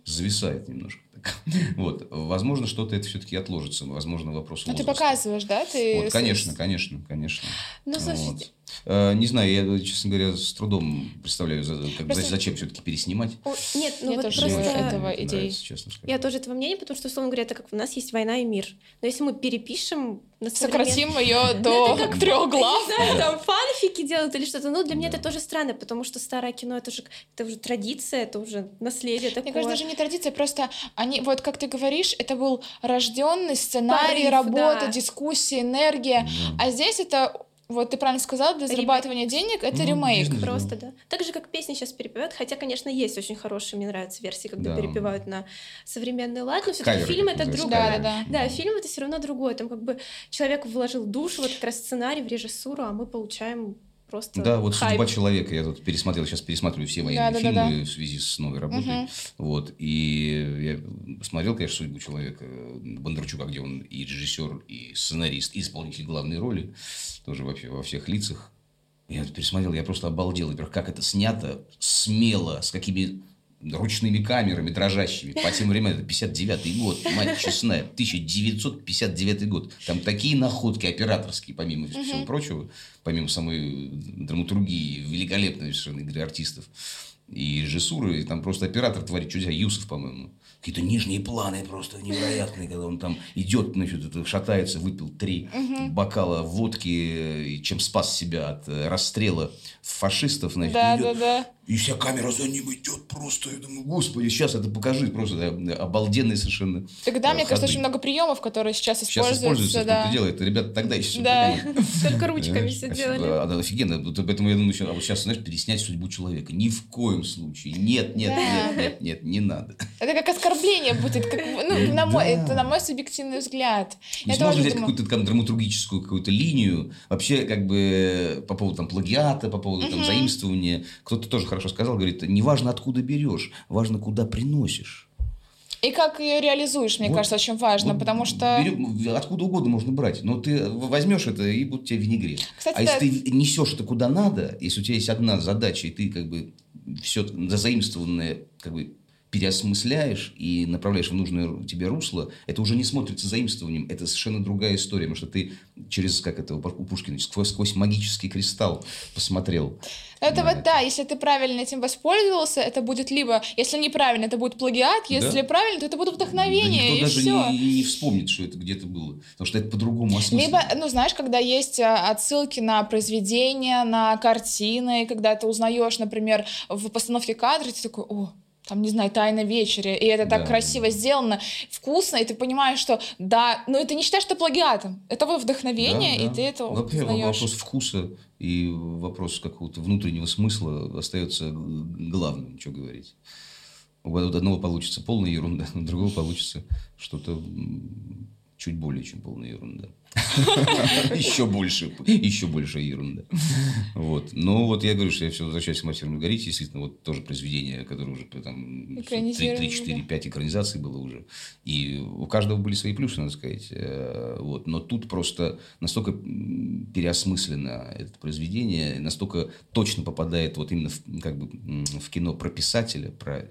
зависает немножко. Так. Вот, возможно, что-то это все-таки отложится, возможно, вопрос Ну, ты возраста. показываешь, да? Ты Вот, конечно, конечно, конечно. Ну, Вот. слушайте, Э, Не знаю, я, честно говоря, с трудом представляю, как Просто- зачем все-таки переснимать. о, нет, ну Мне вот тоже просто... этого нравится, честно скажу. Я тоже этого мнения, потому что, условно говоря, так как у нас есть война и мир. Но если мы перепишем на современ- Сократим ее до трех глав. Не знаю, там фанфики делают или что-то. Ну, для меня это тоже странно, потому что старое кино это же это уже традиция, это уже наследие такое. Мне кажется, даже не традиция, просто они, вот как ты говоришь, это был рожденный сценарий, работа, дискуссия, энергия. А здесь это, вот ты правильно сказал, для Ремейк. зарабатывания денег это Ну, ремейк. Просто, да. Так же, как песни сейчас перепевают, хотя, конечно, есть очень хорошие, мне нравятся версии, когда Да. перепевают на современный лад, но все-таки фильм это другое. каверы. Да, да, Да, фильм это все равно другое. Там как бы человек вложил душу, вот как раз сценарий в режиссуру, а мы получаем просто Да, вот хайп. судьба человека. Я тут пересмотрел, сейчас пересматриваю все военные Да-да-да-да. фильмы в связи с новой работой. Вот. И я посмотрел, конечно, судьбу человека Бондарчука, где он и режиссер, и сценарист, и исполнитель главной роли. Тоже вообще во всех лицах. Я пересмотрел, я просто обалдел. Во-первых, как это снято смело, с какими ручными камерами дрожащими. По тем временам, это 59-й год, мать честная, 1959 год. Там такие находки операторские, помимо всего прочего, помимо самой драматургии, великолепной совершенно игры артистов и режиссуры, и там просто оператор творит чудеса, Юсов, по-моему. Какие-то нижние планы просто невероятные, когда он там идет, значит, это, шатается, выпил три бокала водки, и чем спас себя от э, расстрела фашистов, значит, Да, идет, да, да. И вся камера за ним идет просто. Я думаю, господи, сейчас это покажи. Просто обалденные совершенно Тогда, э, мне кажется, ходы. очень много приемов, которые сейчас Сейчас используются. да. кто-то делает. Ребята тогда еще Да. Только ручками все делали. Офигенно. Вот Поэтому я думаю, а вот сейчас, знаешь, переснять судьбу человека. Ни в коем случае. Нет, нет, нет, нет, нет, не надо. Это как оскорбление будет, как, ну, на мой, это на мой субъективный взгляд. Можно взять какую-то там драматургическую какую-то линию, вообще как бы по поводу там плагиата, по поводу там заимствования. Кто-то тоже хорошо сказал, говорит, не важно откуда берешь, важно куда приносишь. И как ее реализуешь, мне Вот- кажется, очень важно, Вот потому что... берем- откуда угодно можно брать, но ты возьмешь это и будет тебе винегрет. Кстати, а да. если ты несешь это куда надо, если у тебя есть одна задача, и ты как бы все заимствованное как бы переосмысляешь и направляешь в нужное тебе русло, это уже не смотрится заимствованием, это совершенно другая история, потому что ты через, как это у Пушкина, сквозь, сквозь магический кристалл посмотрел. Это на вот да, если ты правильно этим воспользовался, это будет либо, если неправильно, это будет плагиат, если Да. правильно, то это будет Да вдохновение, никто и даже все. не, не вспомнит, что это где-то было, потому что это по-другому осмысленно. Либо, ну, знаешь, когда есть а, отсылки на произведения, на картины, когда ты узнаешь, например, в постановке кадра, ты такой, о, там, не знаю, «Тайна вечери», и это так Да. красиво сделано, вкусно, и ты понимаешь, что да, но это не считаешь это плагиатом, это вдохновение, Да, и да. ты это Вообще узнаешь. вопрос вкуса и вопрос какого-то внутреннего смысла остается главным, что говорить. У одного получится полная ерунда, у другого получится что-то чуть более, чем полная ерунда. Еще больше, еще больше ерунда. Вот. Но вот я говорю, что я все возвращаюсь к «Мастеру Маргарите». Действительно, вот тоже произведение, которое уже там Экранизировано, 3, 4, 5 экранизаций было уже. И у каждого были свои плюсы, надо сказать. Э, Вот. Но тут просто настолько переосмыслено это произведение, настолько точно попадает вот именно в, как бы, в кино про писателя, про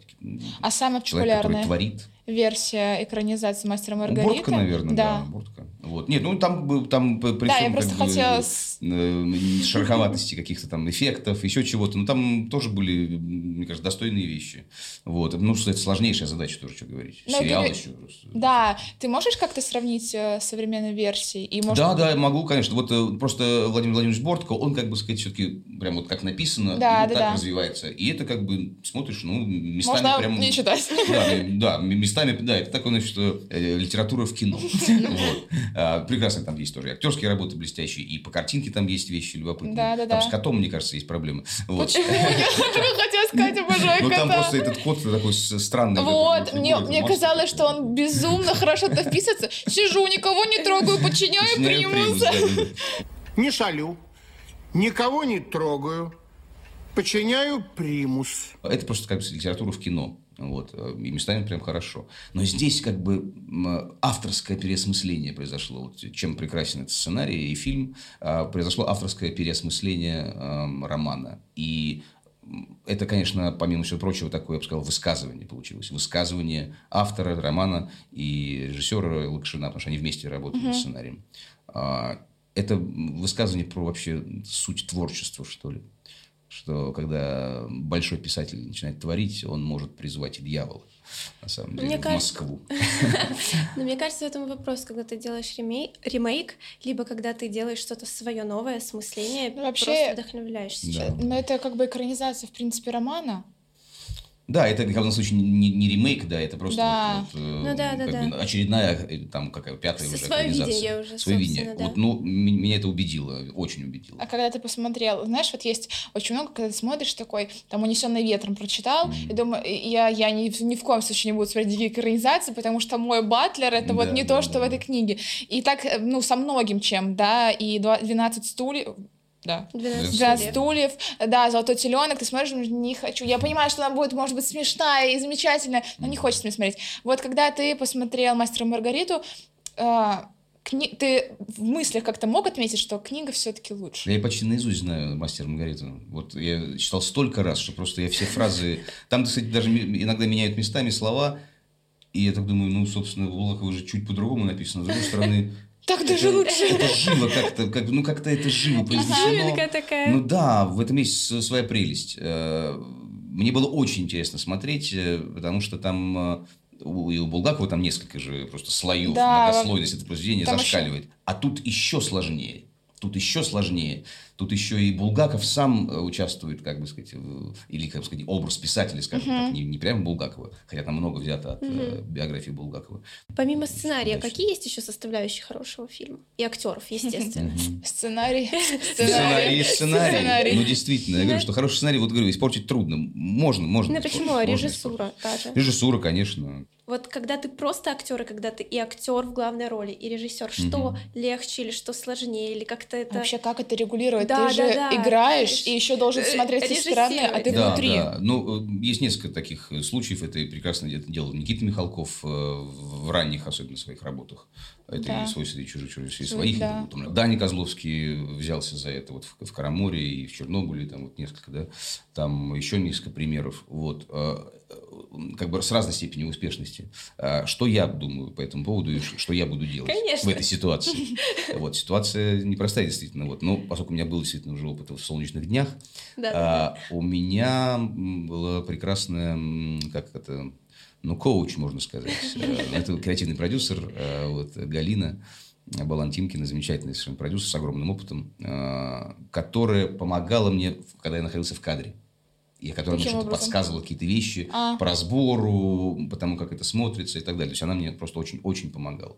А самая человека, который популярная творит. версия экранизации «Мастера Маргариты». Убортка, наверное, да. Да. Убортка. Вот. Нет, ну там, бы- там п- при Да, всем, я просто как бы, хотела с- э, шероховатости каких-то там эффектов, еще чего-то. Но там тоже были, мне кажется, достойные вещи. Вот. Ну, что это сложнейшая задача тоже, что говорить. Ну, Сериал ты- еще. просто. Да, ты можешь как-то сравнить э, с современной версией? И, может, Да, да, могу, конечно. Вот э, просто Владимир Владимирович Бортко, он, как бы сказать, все-таки прям вот как написано, Да, вот да, так да. развивается. И это как бы смотришь, ну, местами Можно прям... не читать. Да, да, местами, да, это такое, значит, литература в кино. Вот. Там есть тоже и актерские работы блестящие, и по картинке там есть вещи любопытные. Да, да, там да. с котом, мне кажется, есть проблемы. Вот. Почему? Я хотела сказать, обожаю Ну, там кота. просто этот кот такой странный. Вот, мне, казалось, что он безумно хорошо туда вписывается. Сижу, никого не трогаю, подчиняю Начинаю примус. примус, да, да, да. Не шалю, никого не трогаю, подчиняю примус. Это просто как бы литература в кино. Вот, э, и местами прям хорошо. Но здесь как бы авторское переосмысление произошло. Вот чем прекрасен этот сценарий и фильм, а, произошло авторское переосмысление эм, романа. И это, конечно, помимо всего прочего, такое, я бы сказал, высказывание получилось. Высказывание автора романа и режиссера Лакшина, потому что они вместе работали над сценарием. А, Это высказывание про вообще суть творчества, что ли что когда большой писатель начинает творить, он может призвать и дьявола, на самом деле, Мне в кажется- Москву. Но мне кажется, в этом вопрос, когда ты делаешь ремей- ремейк, либо когда ты делаешь что-то свое новое, осмысление, Ну, вообще- просто вдохновляешься. Да. Но это как бы экранизация, в принципе, романа. Да, это, в данном случае, не, не ремейк, да, это просто Да. вот, вот, э, Ну да, да, как да. бы очередная, э, там, какая пятая уже экранизация. видение уже, Свое видение. да. Вот, ну, меня это убедило, очень убедило. А когда ты посмотрел, знаешь, вот есть очень много, когда ты смотришь такой, там «Унесенный ветром» прочитал, и думаю, я, я ни, ни в коем случае не буду смотреть дикие экранизации, потому что мой батлер — это вот Да, не да, то, что да, в этой да. книге. И так, э, ну, со многим чем, да, и два- 12 стульев, да, 12 12 стульев. стульев, да, золотой теленок, ты смотришь, не хочу. Я понимаю, что она будет, может быть, смешная и замечательная, но не хочется мне смотреть. Вот когда ты посмотрел «Мастера Маргариту», а, кни- ты в мыслях как-то мог отметить, что книга все-таки лучше? Я почти наизусть знаю «Мастер и Маргариту». Вот я читал столько раз, что просто я все фразы... Там, кстати, даже иногда меняют местами слова, и я так думаю, ну, собственно, у Булгакова же чуть по-другому написано. С другой стороны, Так даже это, лучше. это живо как-то, как, ну, как-то это живо произнесено. Такая. Ну да, в этом есть своя прелесть. Э, Мне было очень интересно смотреть, э, потому что там э, у, и у Булгакова там несколько же просто слоев, Да, многослойность этого произведения там зашкаливает. А тут еще сложнее. Тут еще сложнее. Тут еще и Булгаков сам э, участвует, как бы сказать, в- или, как бы сказать, образ писателя, скажем так, не, не прямо Булгакова, хотя там много взято от э, биографии Булгакова. Помимо сценария, Дальше. какие есть еще составляющие хорошего фильма? И актеров, естественно. Сценарий. Сценарий, сценарий. Ну, действительно, я говорю, что хороший сценарий, вот говорю, испортить трудно. Можно, можно. Ну почему? А Режиссура. Режиссура, конечно. Вот когда ты просто актер, и когда ты и актер в главной роли, и режиссер, что легче или что сложнее, или как-то это... Вообще, как это регулирует? Да, ты же да, да. играешь, и еще должен Э, смотреть со стороны, а ты. Да, внутри. да. Ну, э, есть несколько таких э, случаев. Это и прекрасно это делал Никита Михалков в ранних, особенно своих работах. Это Да. и свой среди чужих, чужих среди своих. да. Там, Даня Козловский взялся за это вот в, в Караморе и в Чернобыле, там вот несколько, да. Там еще несколько примеров. Вот. Э, Как бы с разной степенью успешности. А Что я думаю по этому поводу и что я буду делать Конечно. в этой ситуации? Вот, ситуация непростая, действительно. Вот. Но поскольку у меня был действительно уже опыт в солнечных днях, Да, да, а, у меня прекрасная, м, как это, ну, коуч, можно сказать. Э, Это креативный продюсер, э, вот, Галина Балантинкина, замечательный совершенно продюсер с огромным опытом, которая помогала мне, когда я находился в кадре. И которая мне что-то подсказывала какие-то вещи А. по разбору, по тому, как это смотрится и так далее. То есть она мне просто очень-очень помогала.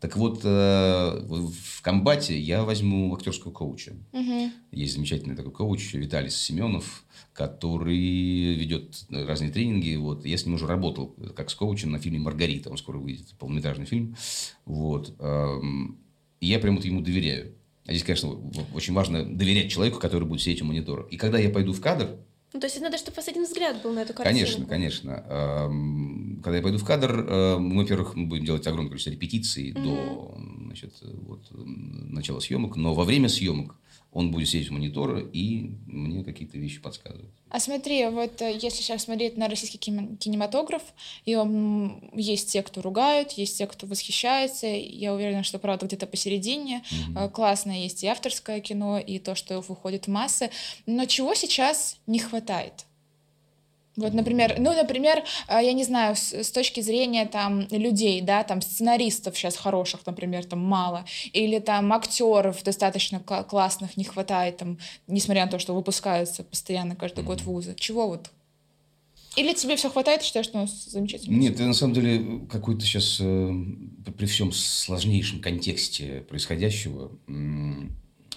Так вот, э, в комбате я возьму актерского коуча. Мгм. Есть замечательный такой коуч Виталий Семенов, который ведет разные тренинги. Вот. Я с ним уже работал как с коучем на фильме «Маргарита». Он скоро выйдет, полнометражный фильм. Вот. Эм, И я прям вот ему доверяю. А здесь, конечно, очень важно доверять человеку, который будет сидеть у монитора. И когда я пойду в кадр, Ну, то есть надо, чтобы один взгляд был на эту картину. Конечно, конечно. Эм, Когда я пойду в кадр, э, мы, во-первых, мы будем делать огромное количество репетиций до значит, вот, начала съемок, но во время съемок он будет сидеть у монитора и мне какие-то вещи подсказывать. А смотри, вот э, если сейчас смотреть на российский кинем- кинематограф, и м, есть те, кто ругают, есть те, кто восхищается. Я уверена, что правда где-то посередине. Э, Классное есть и авторское кино, и то, что выходит в массы. Но чего сейчас не хватает? Вот, например, ну, например, э, я не знаю, с, точки зрения там людей, да, там сценаристов сейчас хороших, например, там мало, или там актеров достаточно кла- классных не хватает, там, несмотря на то, что выпускаются постоянно каждый год вузы. Чего вот? Или тебе все хватает, считаешь, что у нас замечательно? Нет, это на самом деле какой-то сейчас, э, при всем сложнейшем контексте происходящего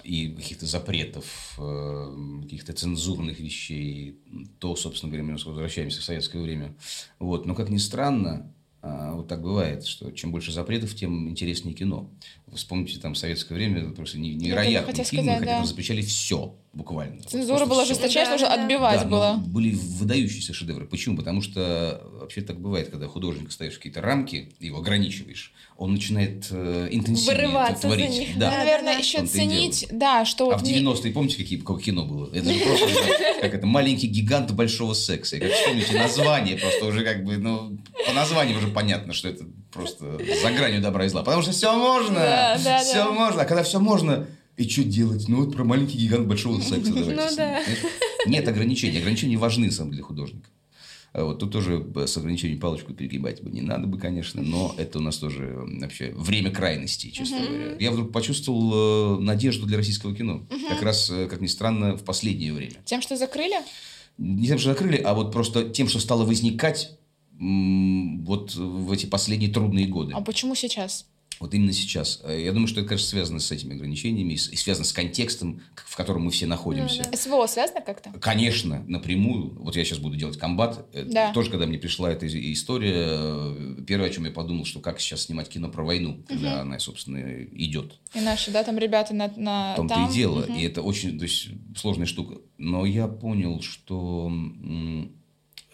и каких-то запретов, э, каких-то цензурных вещей, то, собственно говоря, мы возвращаемся в советское время. Вот. Но, как ни странно, а, вот так бывает, что чем больше запретов, тем интереснее кино. Вспомните, там, советское время это просто невероятные фильмы, сказать, хотя да. запрещали все буквально. Цензура была жесточайшая, Да, уже да. отбивать Да, но было. были выдающиеся шедевры. Почему? Потому что вообще так бывает, когда художник ставишь какие-то рамки, его ограничиваешь, он начинает э, интенсивнее Вырываться это за творить. них, Да. Ну, наверное, да. еще ценить, да, что А в не- 90-е, помните, какие, какое кино было? Это же просто как это маленький гигант большого секса. И как вспомните название, просто уже как бы, ну, по названию уже понятно, что это просто за гранью добра и зла. Потому что все можно, Да, да, все да. можно. А когда все можно, и что делать? Ну, вот про маленький гигант большого секса давайте. Ну да. Нет ограничений. Ограничения важны, деле, для художника. А Вот тут тоже с ограничением палочку перегибать бы не надо бы, конечно, но это у нас тоже вообще время крайностей, честно говоря. Я вдруг почувствовал э, надежду для российского кино. Как раз, э, как ни странно, в последнее время. Тем, что закрыли? Не тем, что закрыли, а вот просто тем, что стало возникать вот в эти последние трудные годы. А почему сейчас? Вот именно сейчас. Э, Я думаю, что это, конечно, связано с этими ограничениями и связано с контекстом, в котором мы все находимся. Ну да. СВО связано как-то? Конечно, напрямую. Вот я сейчас буду делать комбат. Э, Да. Тоже, когда мне пришла эта история, э, первое, о чем я подумал, что как сейчас снимать кино про войну, когда она, собственно, идет. И наши, да, там ребята на, на В том-то там. и дело. Мгм. И это очень то есть, сложная штука. Но я понял, что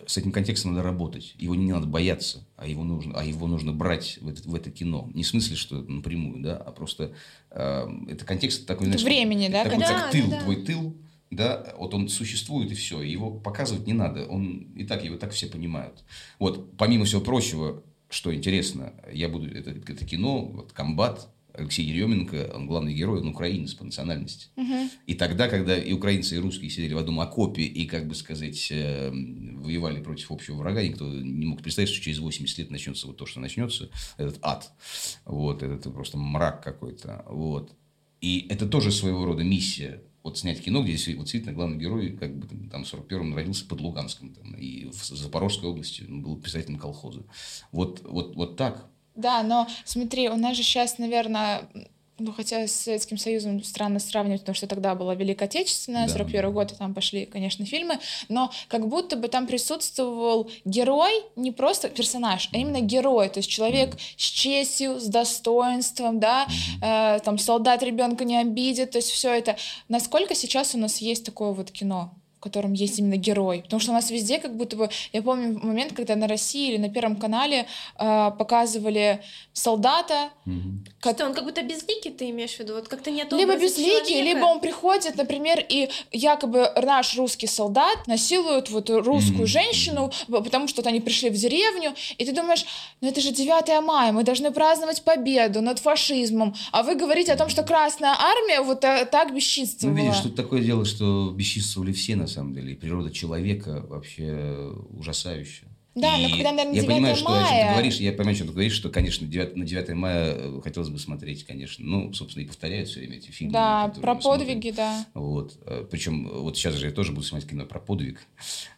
с этим контекстом надо работать. Его не надо бояться, а его нужно, а его нужно брать в это, в это кино. Не в смысле, что напрямую, да, а просто э, это контекст такой, Это времени, да, такой, Да, как тыл, да. твой тыл, да, вот он существует и все, его показывать не надо, он и так его так все понимают. Вот помимо всего прочего, что интересно, я буду это, это кино, вот комбат. Алексей Еременко, он главный герой, он украинец по национальности. И тогда, когда и украинцы, и русские сидели в одном окопе и, как бы сказать, э, воевали против общего врага, никто не мог представить, что через 80 лет начнется вот то, что начнется, этот ад. Вот, это просто мрак какой-то. Вот. И это тоже своего рода миссия. Вот снять кино, где вот действительно главный герой, как бы там в 41-м родился под Луганском, там, и в Запорожской области он был писателем колхоза. Вот, вот, вот так. Да, но смотри, у нас же сейчас, наверное, ну, хотя с Советским Союзом странно сравнивать, потому что тогда была Великая Отечественная, Да. 41 год, и там пошли, конечно, фильмы, но как будто бы там присутствовал герой, не просто персонаж, а именно герой, то есть человек с честью, с достоинством, да, э, там солдат ребенка не обидит, то есть все это. Насколько сейчас у нас есть такое вот кино? В котором есть именно герой. Потому что у нас везде как будто бы... Я помню момент, когда на России или на Первом канале э, показывали солдата, Как- Что, он как будто безликий, ты имеешь в виду? Вот как-то нет либо безликий, человека. либо он приходит, например, и якобы наш русский солдат насилует вот русскую Мгм. женщину, потому что вот они пришли в деревню, и ты думаешь, ну это же 9 мая, мы должны праздновать победу над фашизмом, а вы говорите о том, что Красная Армия вот э, так Ну, бесчинствовала. видишь, тут такое дело, что бесчинствовали все, на самом деле. И природа человека вообще ужасающая. Да, но И когда, наверное, я 9 понимаю, что, о чем мая- ты говоришь, я понимаю, о чем ты говоришь, что, конечно, 9, на 9 мая э, хотелось бы смотреть, конечно. Ну, собственно, и повторяют все время эти фильмы. Да, про мы смотрим. подвиги, да. Вот. Причем вот сейчас же я тоже буду снимать кино про подвиг.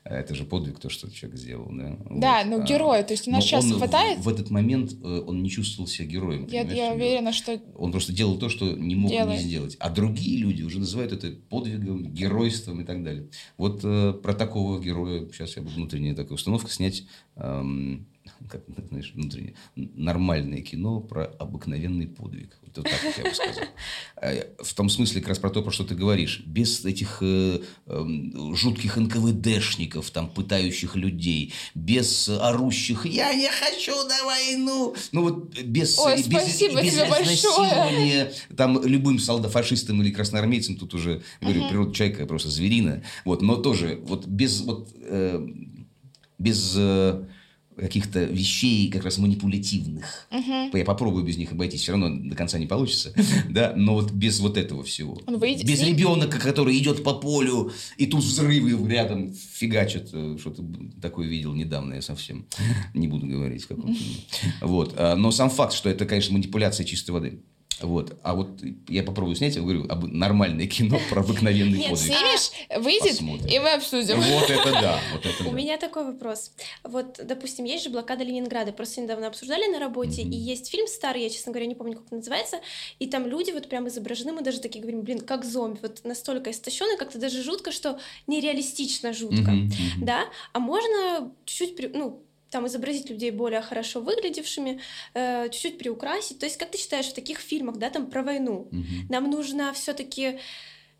А Это же подвиг, то, что человек сделал. Да, Да, Вот. ну А, героя, то есть у нас но сейчас он в- хватает. В, этот момент э, он не чувствовал себя героем. Я, я в уверена, что Он просто делал то, что не мог не Делает. сделать. А другие люди уже называют это подвигом, геройством и так далее. Вот э, про такого героя сейчас я буду внутренняя такая установка снять, эм, как, знаешь, внутреннее, н- нормальное кино про обыкновенный подвиг. Вот, вот так вот я бы сказал. Э, В том смысле, как раз про то, про что ты говоришь. Без этих э, эм, жутких НКВДшников, там, пытающих людей, без э, орущих «я не хочу на войну». Ну вот без, Ой, без, спасибо без тебе большое. там любым солдат-фашистам или красноармейцам, тут уже, говорю, природа человека просто зверина. Вот, но тоже вот без вот э, без э, каких-то вещей как раз манипулятивных. Я попробую без них обойтись, все равно до конца не получится, да, но вот без вот этого всего. Он выйдет без ребенка, который идет по полю, и тут взрывы рядом фигачат. э, Что-то такое видел недавно, я совсем не буду говорить. Вот. а, Но сам факт, что это, конечно, манипуляция чистой воды. Вот. А вот я попробую снять, я говорю, об нормальное кино про обыкновенный Нет, подвиг. снимешь, выйдет, Посмотрим. и мы обсудим. Вот это да, вот это У да. меня такой вопрос. Вот, допустим, есть же блокада Ленинграда. Просто недавно обсуждали на работе, и есть фильм старый, я, честно говоря, не помню, как он называется, и там люди вот прям изображены, мы даже такие говорим, блин, как зомби, вот настолько истощенные, как-то даже жутко, что нереалистично жутко, да? А можно чуть-чуть, ну, там изобразить людей более хорошо выглядевшими, э, чуть-чуть приукрасить. То есть, как ты считаешь, в таких фильмах, да, там про войну, Мгм. нам нужно все-таки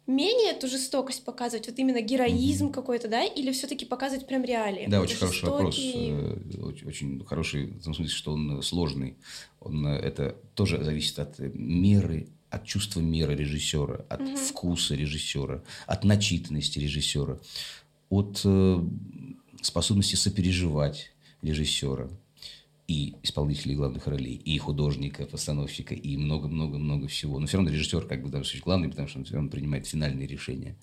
менее эту жестокость показывать, вот именно героизм Мгм. какой-то, да, или все-таки показывать прям реалии? Да, очень хороший вопрос. э, Очень, очень хороший, в том смысле, что он сложный. Он, это тоже зависит от меры, от чувства меры режиссера, от Мгм. вкуса режиссера, от начитанности режиссера, от э, способности сопереживать режиссера и исполнителей главных ролей, и художника, постановщика, и много-много-много всего. Но все равно режиссер как бы в данном случае главный, потому что он все равно принимает финальные решения.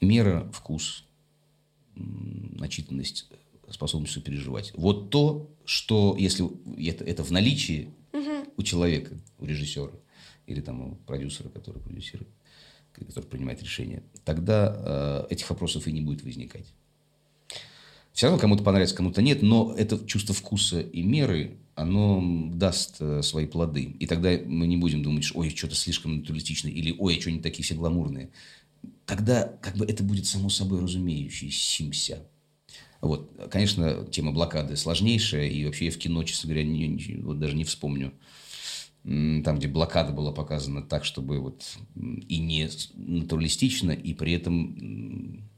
Мера, вкус, начитанность, способность сопереживать. Вот то, что, если это, это в наличии Мгм. у человека, у режиссера или там у продюсера, который продюсирует, который принимает решение, тогда э, этих вопросов и не будет возникать. Все равно кому-то понравится, кому-то нет, но это чувство вкуса и меры, оно даст э, свои плоды. И тогда мы не будем думать, что ой, что-то слишком натуралистично, или ой, а что они такие все гламурные. Тогда как бы это будет само собой разумеющееся. Вот, конечно, тема блокады сложнейшая, и вообще я в кино, честно говоря, не- не- вот даже не вспомню. Там, где блокада была показана так, чтобы вот и не натуралистично, и при этом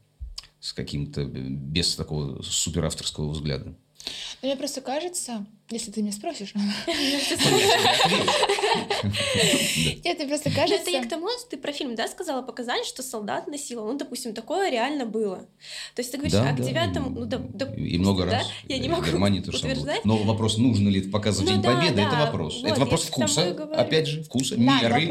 с каким-то, без такого суперавторского взгляда. Но мне просто кажется, если ты меня спросишь. Нет, мне просто кажется... Это я к тому, что ты про фильм, да, сказала, показали, что солдат насиловал. Ну, допустим, такое реально было. То есть ты говоришь, а к девятому, и- ну, да, да, И много раз. Я не могу Германии было. утверждать. Но вопрос, нужно ли это показывать Ну День Победы, это вопрос. это вопрос вкуса. Опять же, вкуса, меры.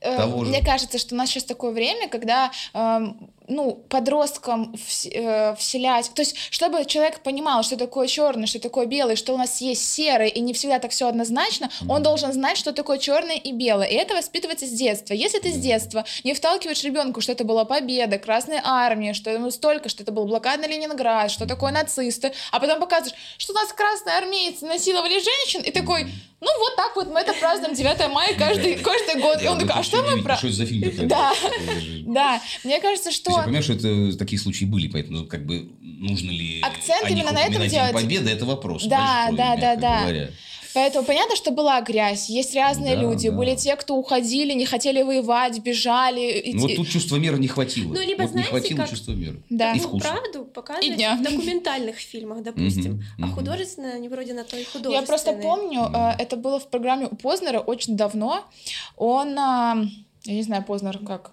э, того же. мне кажется, что у нас сейчас такое время, когда эм, ну, подросткам вс- э, вселять, то есть, чтобы человек понимал, что такое черный, что такое белый, что у нас есть серый, и не всегда так все однозначно, он должен знать, что такое черное и белое. И это воспитывается с детства. Если ты с детства не вталкиваешь ребенку, что это была победа, Красная армия, что ну, столько, что это был блокадный Ленинград, что такое нацисты, а потом показываешь, что у нас красные армейцы насиловали женщин, и такой, ну вот так вот мы это празднуем 9 мая каждый, каждый год. И он такой, а что мы про... Что это за фильм такой? Да. Да, мне кажется, что... я понимаю, что это такие случаи были, поэтому как бы нужно ли Акцент именно на этом делать. День Победы, это вопрос. Да, большой, да, да, да. говоря. Поэтому понятно, что была грязь, есть разные Да, люди, да. были те, кто уходили, не хотели воевать, бежали. и- Ну, вот тут чувства меры не хватило. Ну, либо вот не знаете, хватило как- чувства меры. Да. И Ну, вкуса. правду дня. в документальных фильмах, допустим. А мгм. художественно, они вроде на то и Я художественные. просто помню, э, это было в программе у Познера очень давно. Он, а, я не знаю, Познер как?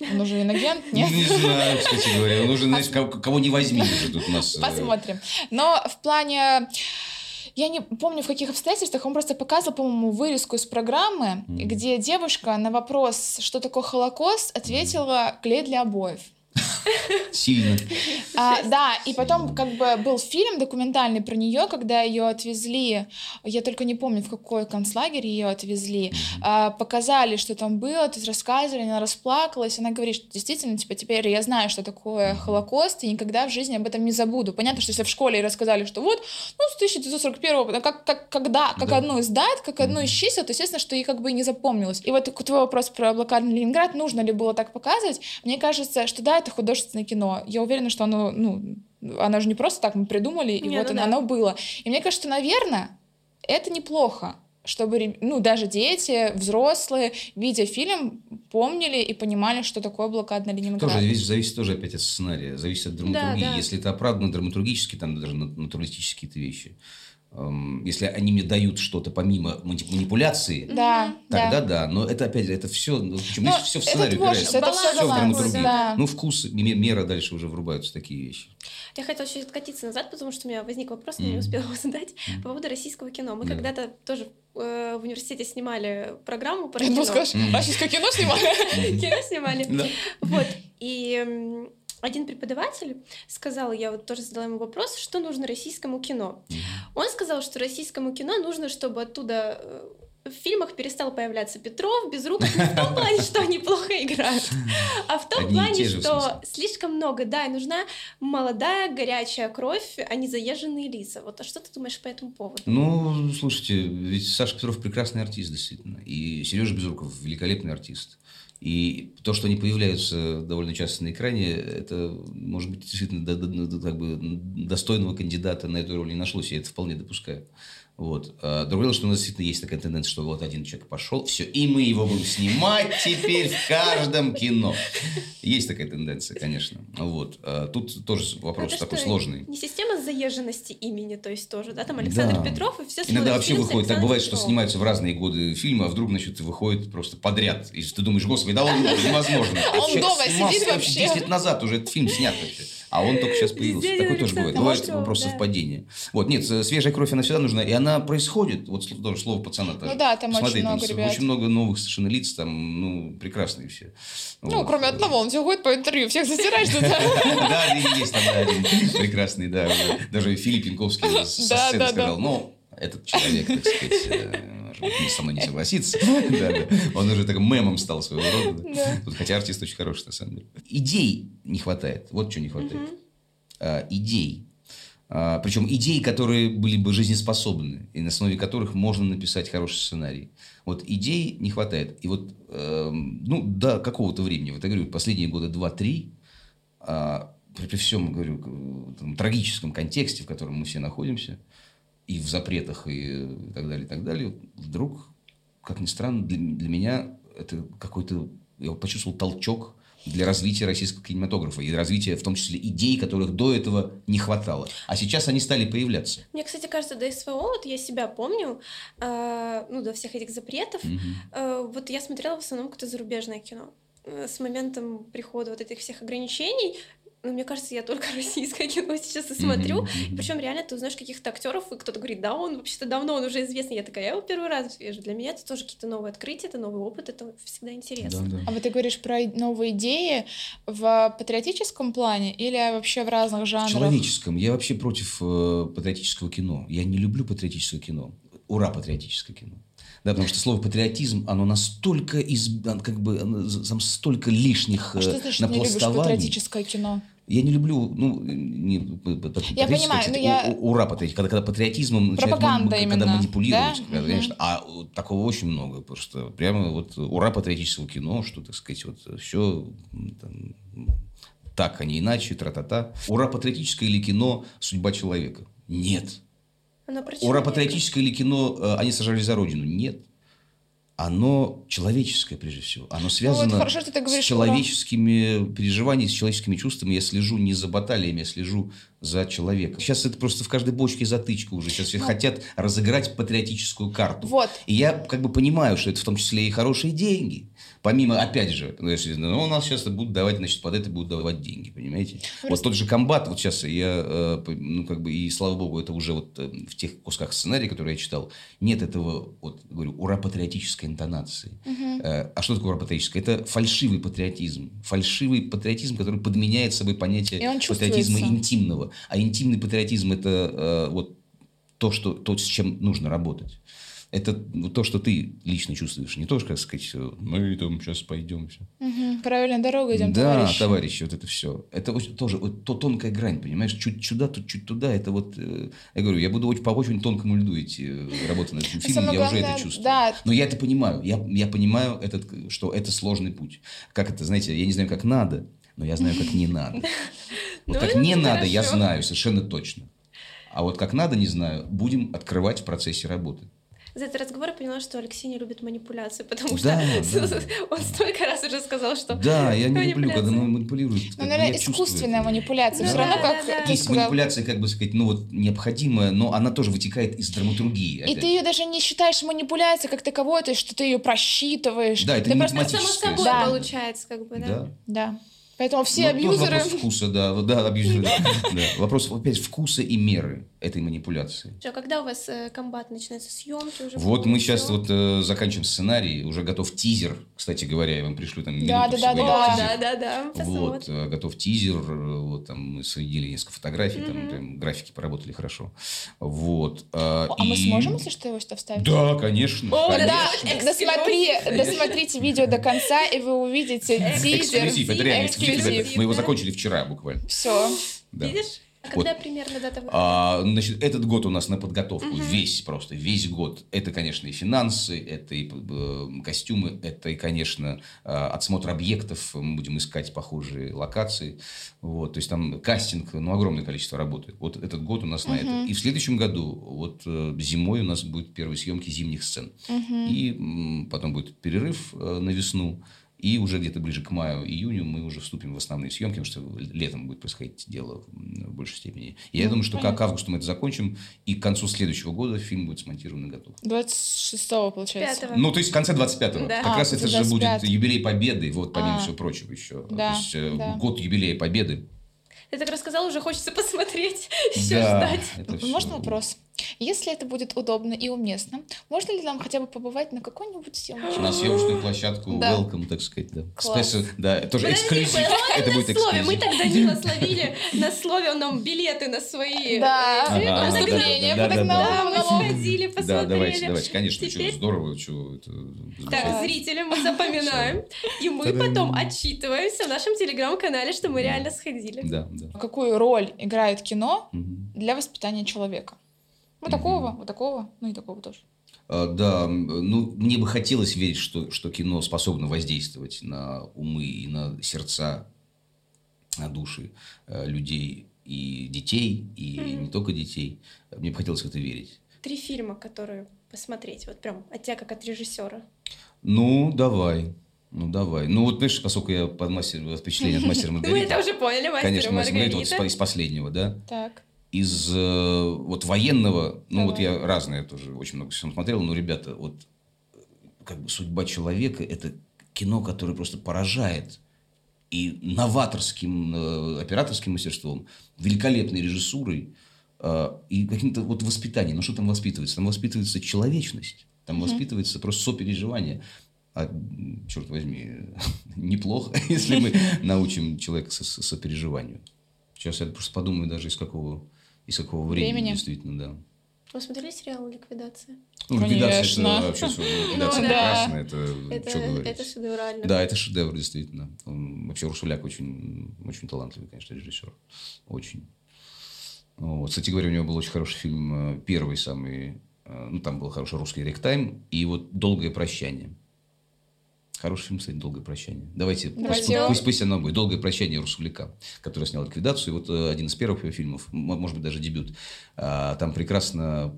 Он уже инагент? Нет? Не знаю, кстати говоря. Он уже, знаешь, кого, кого не возьми уже тут у нас. э, Посмотрим. Но в плане... Я не помню, в каких обстоятельствах он просто показывал, по-моему, вырезку из программы, Мгм. где девушка на вопрос, что такое Холокост, ответила «клей для обоев». Сильно. А, да, и потом как бы был фильм документальный про нее, когда ее отвезли, я только не помню, в какой концлагерь ее отвезли, а, показали, что там было, то есть рассказывали, она расплакалась, она говорит, что действительно, типа, теперь я знаю, что такое Холокост, и никогда в жизни об этом не забуду. Понятно, что если в школе рассказали, что вот, ну, с 1941 как, как, когда, как Да. одну из дат, как одну из чисел, то, естественно, что ей как бы и не запомнилось. И вот твой вопрос про блокадный Ленинград, нужно ли было так показывать, мне кажется, что да, это художественное кино. Я уверена, что оно, ну, оно же не просто так мы придумали, и Не, вот ну оно, да. оно было. И мне кажется, что, наверное, это неплохо чтобы, ну, даже дети, взрослые, видя фильм, помнили и понимали, что такое блокадный Ленинград. Тоже зависит тоже опять от сценария, зависит от драматургии. да. Если это оправдано драматургически, там даже на- натуралистические вещи. Эм, Если они мне дают что-то помимо мани- манипуляции, Да, тогда да. да. Но это опять же, это все, ну, почему Но все в это сценарии творчество, это всё Всё в баланс, драматургии. да. Ну, вкус, ме- мера дальше уже врубаются такие вещи. Я хотела чуть откатиться назад, потому что у меня возник вопрос, но Мгм. не успела его задать, по поводу российского кино. Мы Да. когда-то тоже э, в университете снимали программу про Я думала, кино. скажешь, Мгм. российское кино снимали? Кино снимали. Вот. И один преподаватель сказал, я вот тоже задала ему вопрос, что нужно российскому кино. Он сказал, что российскому кино нужно, чтобы оттуда э, в фильмах перестал появляться Петров, Безруков, не в том плане, что они плохо играют, а в том Одни плане, же, что слишком много, да, и нужна молодая, горячая кровь, а не заезженные лица. Вот, а что ты думаешь по этому поводу? Ну, слушайте, ведь Саша Петров прекрасный артист, действительно. И Сережа Безруков великолепный артист. И то, что они появляются довольно часто на экране, это, может быть, действительно как бы достойного кандидата на эту роль не нашлось. Я это вполне допускаю. Вот. А другое дело, что у нас действительно есть такая тенденция, что вот один человек пошел, все, и мы его будем снимать теперь в каждом кино. Есть такая тенденция, конечно. Вот. А тут тоже вопрос Это такой что, сложный. Не система заезженности имени, то есть тоже, да, там Александр Да. Петров, и все Иногда вообще выходит, так бывает, что снимаются в разные годы фильмы, а вдруг, значит, выходит просто подряд. И ты думаешь, господи, да он невозможно. А он дома сидит вообще. 10 лет назад уже этот фильм снят вообще. А он только сейчас появился. Везде Такое тоже бывает. Бывает вопрос да. совпадения. Вот, нет, свежая кровь, она всегда нужна. И она происходит. Вот тоже слово пацана тоже. Ну да, там очень Посмотри, много с- ребят. Очень много новых совершенно лиц, там, ну, прекрасные все. Ну, Вот. кроме одного, он все ходит по интервью, всех засираешь туда. Да, есть там да, один прекрасный, да. Даже Филипп Янковский со сцены сказал, ну, этот человек, так сказать, э, может быть, не со мной не согласится. Да, да. Он уже так мемом стал своего рода. да. Да. Тут, Хотя артист очень хороший, на самом деле. Идей не хватает. Вот что не хватает. А, Идей. А, Причем идей, которые были бы жизнеспособны, и на основе которых можно написать хороший сценарий. Вот идей не хватает. И вот, эм, ну, до какого-то времени, вот я говорю, последние года два-три, а, при, всем, говорю, к- там, трагическом контексте, в котором мы все находимся, и в запретах, и, э, и так далее, и так далее, вдруг, как ни странно, для, для меня это какой-то, я почувствовал толчок для развития российского кинематографа и развития, в том числе, идей, которых до этого не хватало. А сейчас они стали появляться. Мне, кстати, кажется, до СВО, вот я себя помню, э, ну, до всех этих запретов, э, вот я смотрела в основном какое-то зарубежное кино. Э, С моментом прихода вот этих всех ограничений, ну, мне кажется, я только российское кино сейчас и смотрю. Мгм. Причем реально ты узнаешь каких-то актеров, и кто-то говорит, да, он вообще-то давно, он уже известный. Я такая, я его первый раз вижу. Для меня это тоже какие-то новые открытия, это новый опыт, это всегда интересно. Да, да. А вот ты говоришь про новые идеи в патриотическом плане или вообще в разных В жанрах? человеческом. Я вообще против э, патриотического кино. Я не люблю патриотическое кино. Ура, патриотическое кино. Да, потому что слово патриотизм, оно настолько из, как бы там столько лишних А что э, значит не напластований. патриотическое кино? Я не люблю, ну, не, п- п- патриотическое, понимаю, кстати, но я- у- ура, патриотическое, когда, когда патриотизмом Пропаганда м- именно, когда манипулируют, да? когда, конечно, а э, такого очень много, потому что прямо вот ура патриотического кино, что, так сказать, вот все так, а не иначе, тра-та-та. Ура патриотическое или кино «Судьба человека»? Нет. Про Ура патриотическое или кино э, «Они сажались за родину»? Нет. Оно человеческое, прежде всего. Оно связано Ну, хорошо, ты с говоришь «Ура». человеческими переживаниями, с человеческими чувствами. Я слежу не за баталиями, я слежу за человеком. Сейчас это просто в каждой бочке затычка уже. Сейчас все хотят разыграть патриотическую карту. Ну. Вот. И я как бы понимаю, что это в том числе и хорошие деньги. Помимо, опять же, ну, если, ну, у нас сейчас будут давать, значит, под это будут давать деньги, понимаете? Вот тот же комбат, вот сейчас я, э, ну, как бы, и слава богу, это уже вот э, в тех кусках сценария, которые я читал, нет этого, вот, говорю, ура-патриотической интонации. Э, А что такое ура-патриотическое? Это фальшивый патриотизм. Фальшивый патриотизм, который подменяет собой понятие патриотизма чувствуется. А интимный патриотизм – это э, вот то, что, то, с чем нужно работать. Это то, что ты лично чувствуешь. Не то, что, как сказать, э, мы там сейчас пойдем. Все. Мгм. Правильная дорога идем, да, товарищи. товарищи, вот это все. Это очень- тоже вот, то тонкая грань, понимаешь? Чуть сюда, тут чуть туда. Это вот, э, я говорю, я буду очень, по очень тонкому льду идти, э, работать над этим фильмом, самое я уже это чувствую. да. Но я это понимаю. Я, я понимаю, этот, что это сложный путь. Как это, знаете, я не знаю, как надо, но я знаю, как не надо. Вот Ну, как не надо, я знаю совершенно точно. А вот как надо, не знаю, будем открывать в процессе работы. За этот разговор я поняла, что Алексей не любит манипуляции, потому Да, что да. он столько раз уже сказал, что... Да, я не люблю, когда манипулируют. Ну, наверное, чувствую искусственная манипуляция. Ну Все да, равно, да, как да. ты Есть сказал. манипуляция, как бы сказать, ну вот необходимая, но она тоже вытекает из драматургии. И опять ты ее даже не считаешь манипуляцией как таковой, то есть что ты ее просчитываешь. Да, это ты не просто Само математическое. собой Да. получается, как бы, да? Да. Да. Поэтому все тут абьюзеры... Вопрос вкуса, да. Да, абьюзеры. да. Вопрос, опять, вкуса и меры этой манипуляции. Что, когда у вас э, комбат начинается съемки уже? Вот мы сейчас вот э, заканчиваем сценарий, уже готов тизер, кстати говоря, я вам пришлю там Да, да, да, да. Да, тизер. да, да, Вот, посмотрим. э, готов тизер, э, вот там мы соединили несколько фотографий, там Мгм. прям графики поработали хорошо. Вот. э, А мы и- сможем, если что, его сюда вставить? Да, конечно. О, конечно. да, досмотри, досмотрите видео до конца, и вы увидите тизер. Эксклюзив, это реально эксклюзив. Эксклюзив. Мы его закончили вчера буквально. Все. Да. Видишь? А Вот. когда примерно дата выхода? А, значит, этот год у нас на подготовку, Мгм. весь просто, весь год. Это, конечно, и финансы, это и э, костюмы, это и, конечно, э, отсмотр объектов. Мы будем искать похожие локации. Вот, то есть там кастинг, ну, огромное количество работы. Вот этот год у нас на это. И в следующем году, вот э, зимой у нас будут первые съемки зимних сцен. Мгм. И м, потом будет перерыв э, на весну. И уже где-то ближе к маю-июню мы уже вступим в основные съемки, потому что летом будет происходить дело в большей степени. И я Ну, думаю, что понятно. к августу мы это закончим, и к концу следующего года фильм будет смонтирован и готов. 26 получается. Пятого. Ну, то есть в конце 25-го. Да. Как А, раз это же 25. будет юбилей Победы, вот помимо А. всего прочего еще. Да, То есть э, да. год юбилея Победы. Ты так рассказал, уже хочется посмотреть, Да, ждать. это всё. Можно вопрос? Если это будет удобно и уместно, можно ли нам хотя бы побывать на какой-нибудь съемке? На съемочную площадку Да. welcome, так сказать, да. Класс. Спеси- Да, тоже Подожди, эксклюзив. Это будет слове. Мы эксклюзив. тогда Нила словили на слове, он нам билеты на свои... Да, э, да, да, да, подогнал. Да, мы сходили, Да, посмотрели. давайте, давайте, конечно, Теперь- что здорово, что это Так, зрители, мы запоминаем. И мы потом отчитываемся в нашем телеграм-канале, что мы реально сходили. Да, да. Какую роль играет кино для воспитания человека? Вот такого, вот такого, ну и такого тоже. А, Да, ну, мне бы хотелось верить, что, что кино способно воздействовать на умы и на сердца, на души э, людей и детей, и Мгм. не только детей. Мне бы хотелось в это верить. Три фильма, которые посмотреть, вот прям от тебя как от режиссера. Ну, давай. Ну, давай. Ну, вот, понимаешь, поскольку я под мастер, впечатление от мастера Мы Маргариты. это уже поняли, мастер Конечно, мастер Маргарита Маргарита. из последнего, да? Так. Из э, вот военного, ну, вот я разное тоже очень много всего смотрел, но, ребята, вот э, как бы судьба человека – это кино, которое просто поражает и новаторским э, операторским мастерством, великолепной режиссурой э, и каким-то вот воспитанием. Ну, что там воспитывается? Там воспитывается человечность, там воспитывается просто сопереживание. А, черт возьми, неплохо, если мы научим человека со- со- сопереживанию. Сейчас я просто подумаю даже из какого, из какого времени, Времени. действительно, да. Вы смотрели сериал «Ликвидация»? Ну, ликвидация Конечно. это вообще супер. ликвидация Ну, да. прекрасная, это, Это, что говорить. это шедеврально. Да, это шедевр, действительно. Он, вообще Урсуляк очень, очень талантливый, конечно, режиссер. Очень. Вот. Кстати говоря, у него был очень хороший фильм, э, первый самый, э, ну, там был хороший русский ректайм, и вот «Долгое прощание». Хороший фильм, кстати, «Долгое прощание». Давайте, Давайте пусть, пусть, пусть оно будет. «Долгое прощание» Урсуляка, который снял «Ликвидацию». И вот э, один из первых его фильмов, может быть, даже дебют. А, Там прекрасно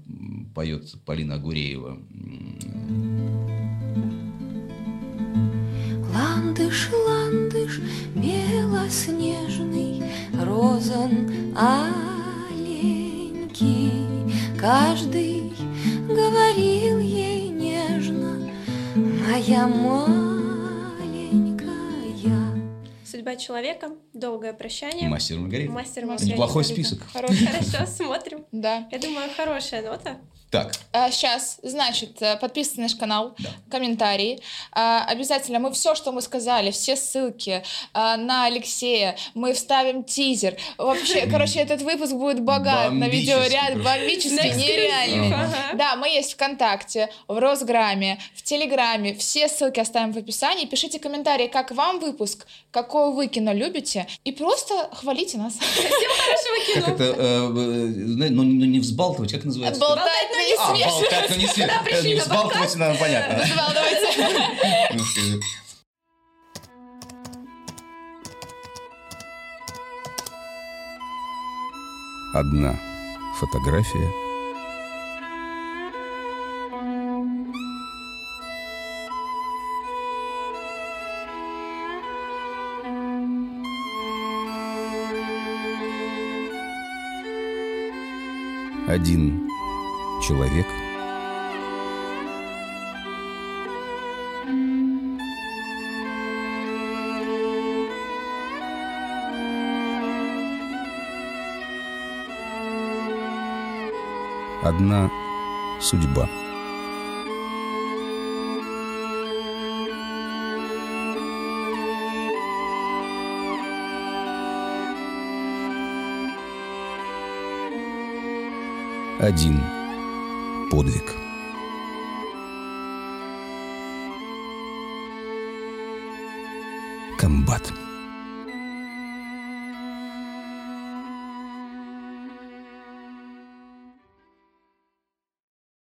поет Полина Агуреева. Ландыш, ландыш, белоснежный, розан аленький. Каждый говорил ей нежно, моя маленькая. «Судьба человека», «Долгое прощание», Мастер Маргарита. «Мастер Маргарита». Неплохой список. Хорошо, смотрим. Да. Я думаю, хорошая нота. Так, сейчас, значит, э, подписывайтесь на наш канал, комментарии. А, обязательно мы все, что мы сказали, все ссылки а, на Алексея, мы вставим тизер. Вообще, короче, этот выпуск будет богат на видеоряд, бомбический, нереальный. Да, мы есть ВКонтакте, в Росграме, в Телеграме. Все ссылки оставим в описании. Пишите комментарии, как вам выпуск, какое вы кино любите. И просто хвалите нас. Хорошего как кино. это, э, э, знаете, ну, ну, не взбалтывать, как называется? Болтать, но не А, смешивать. болтать, но не свет. Да, пришли Не на взбалтывать, нам понятно. Скажи. Одна фотография. Один человек. Одна судьба. Один подвиг. Комбат.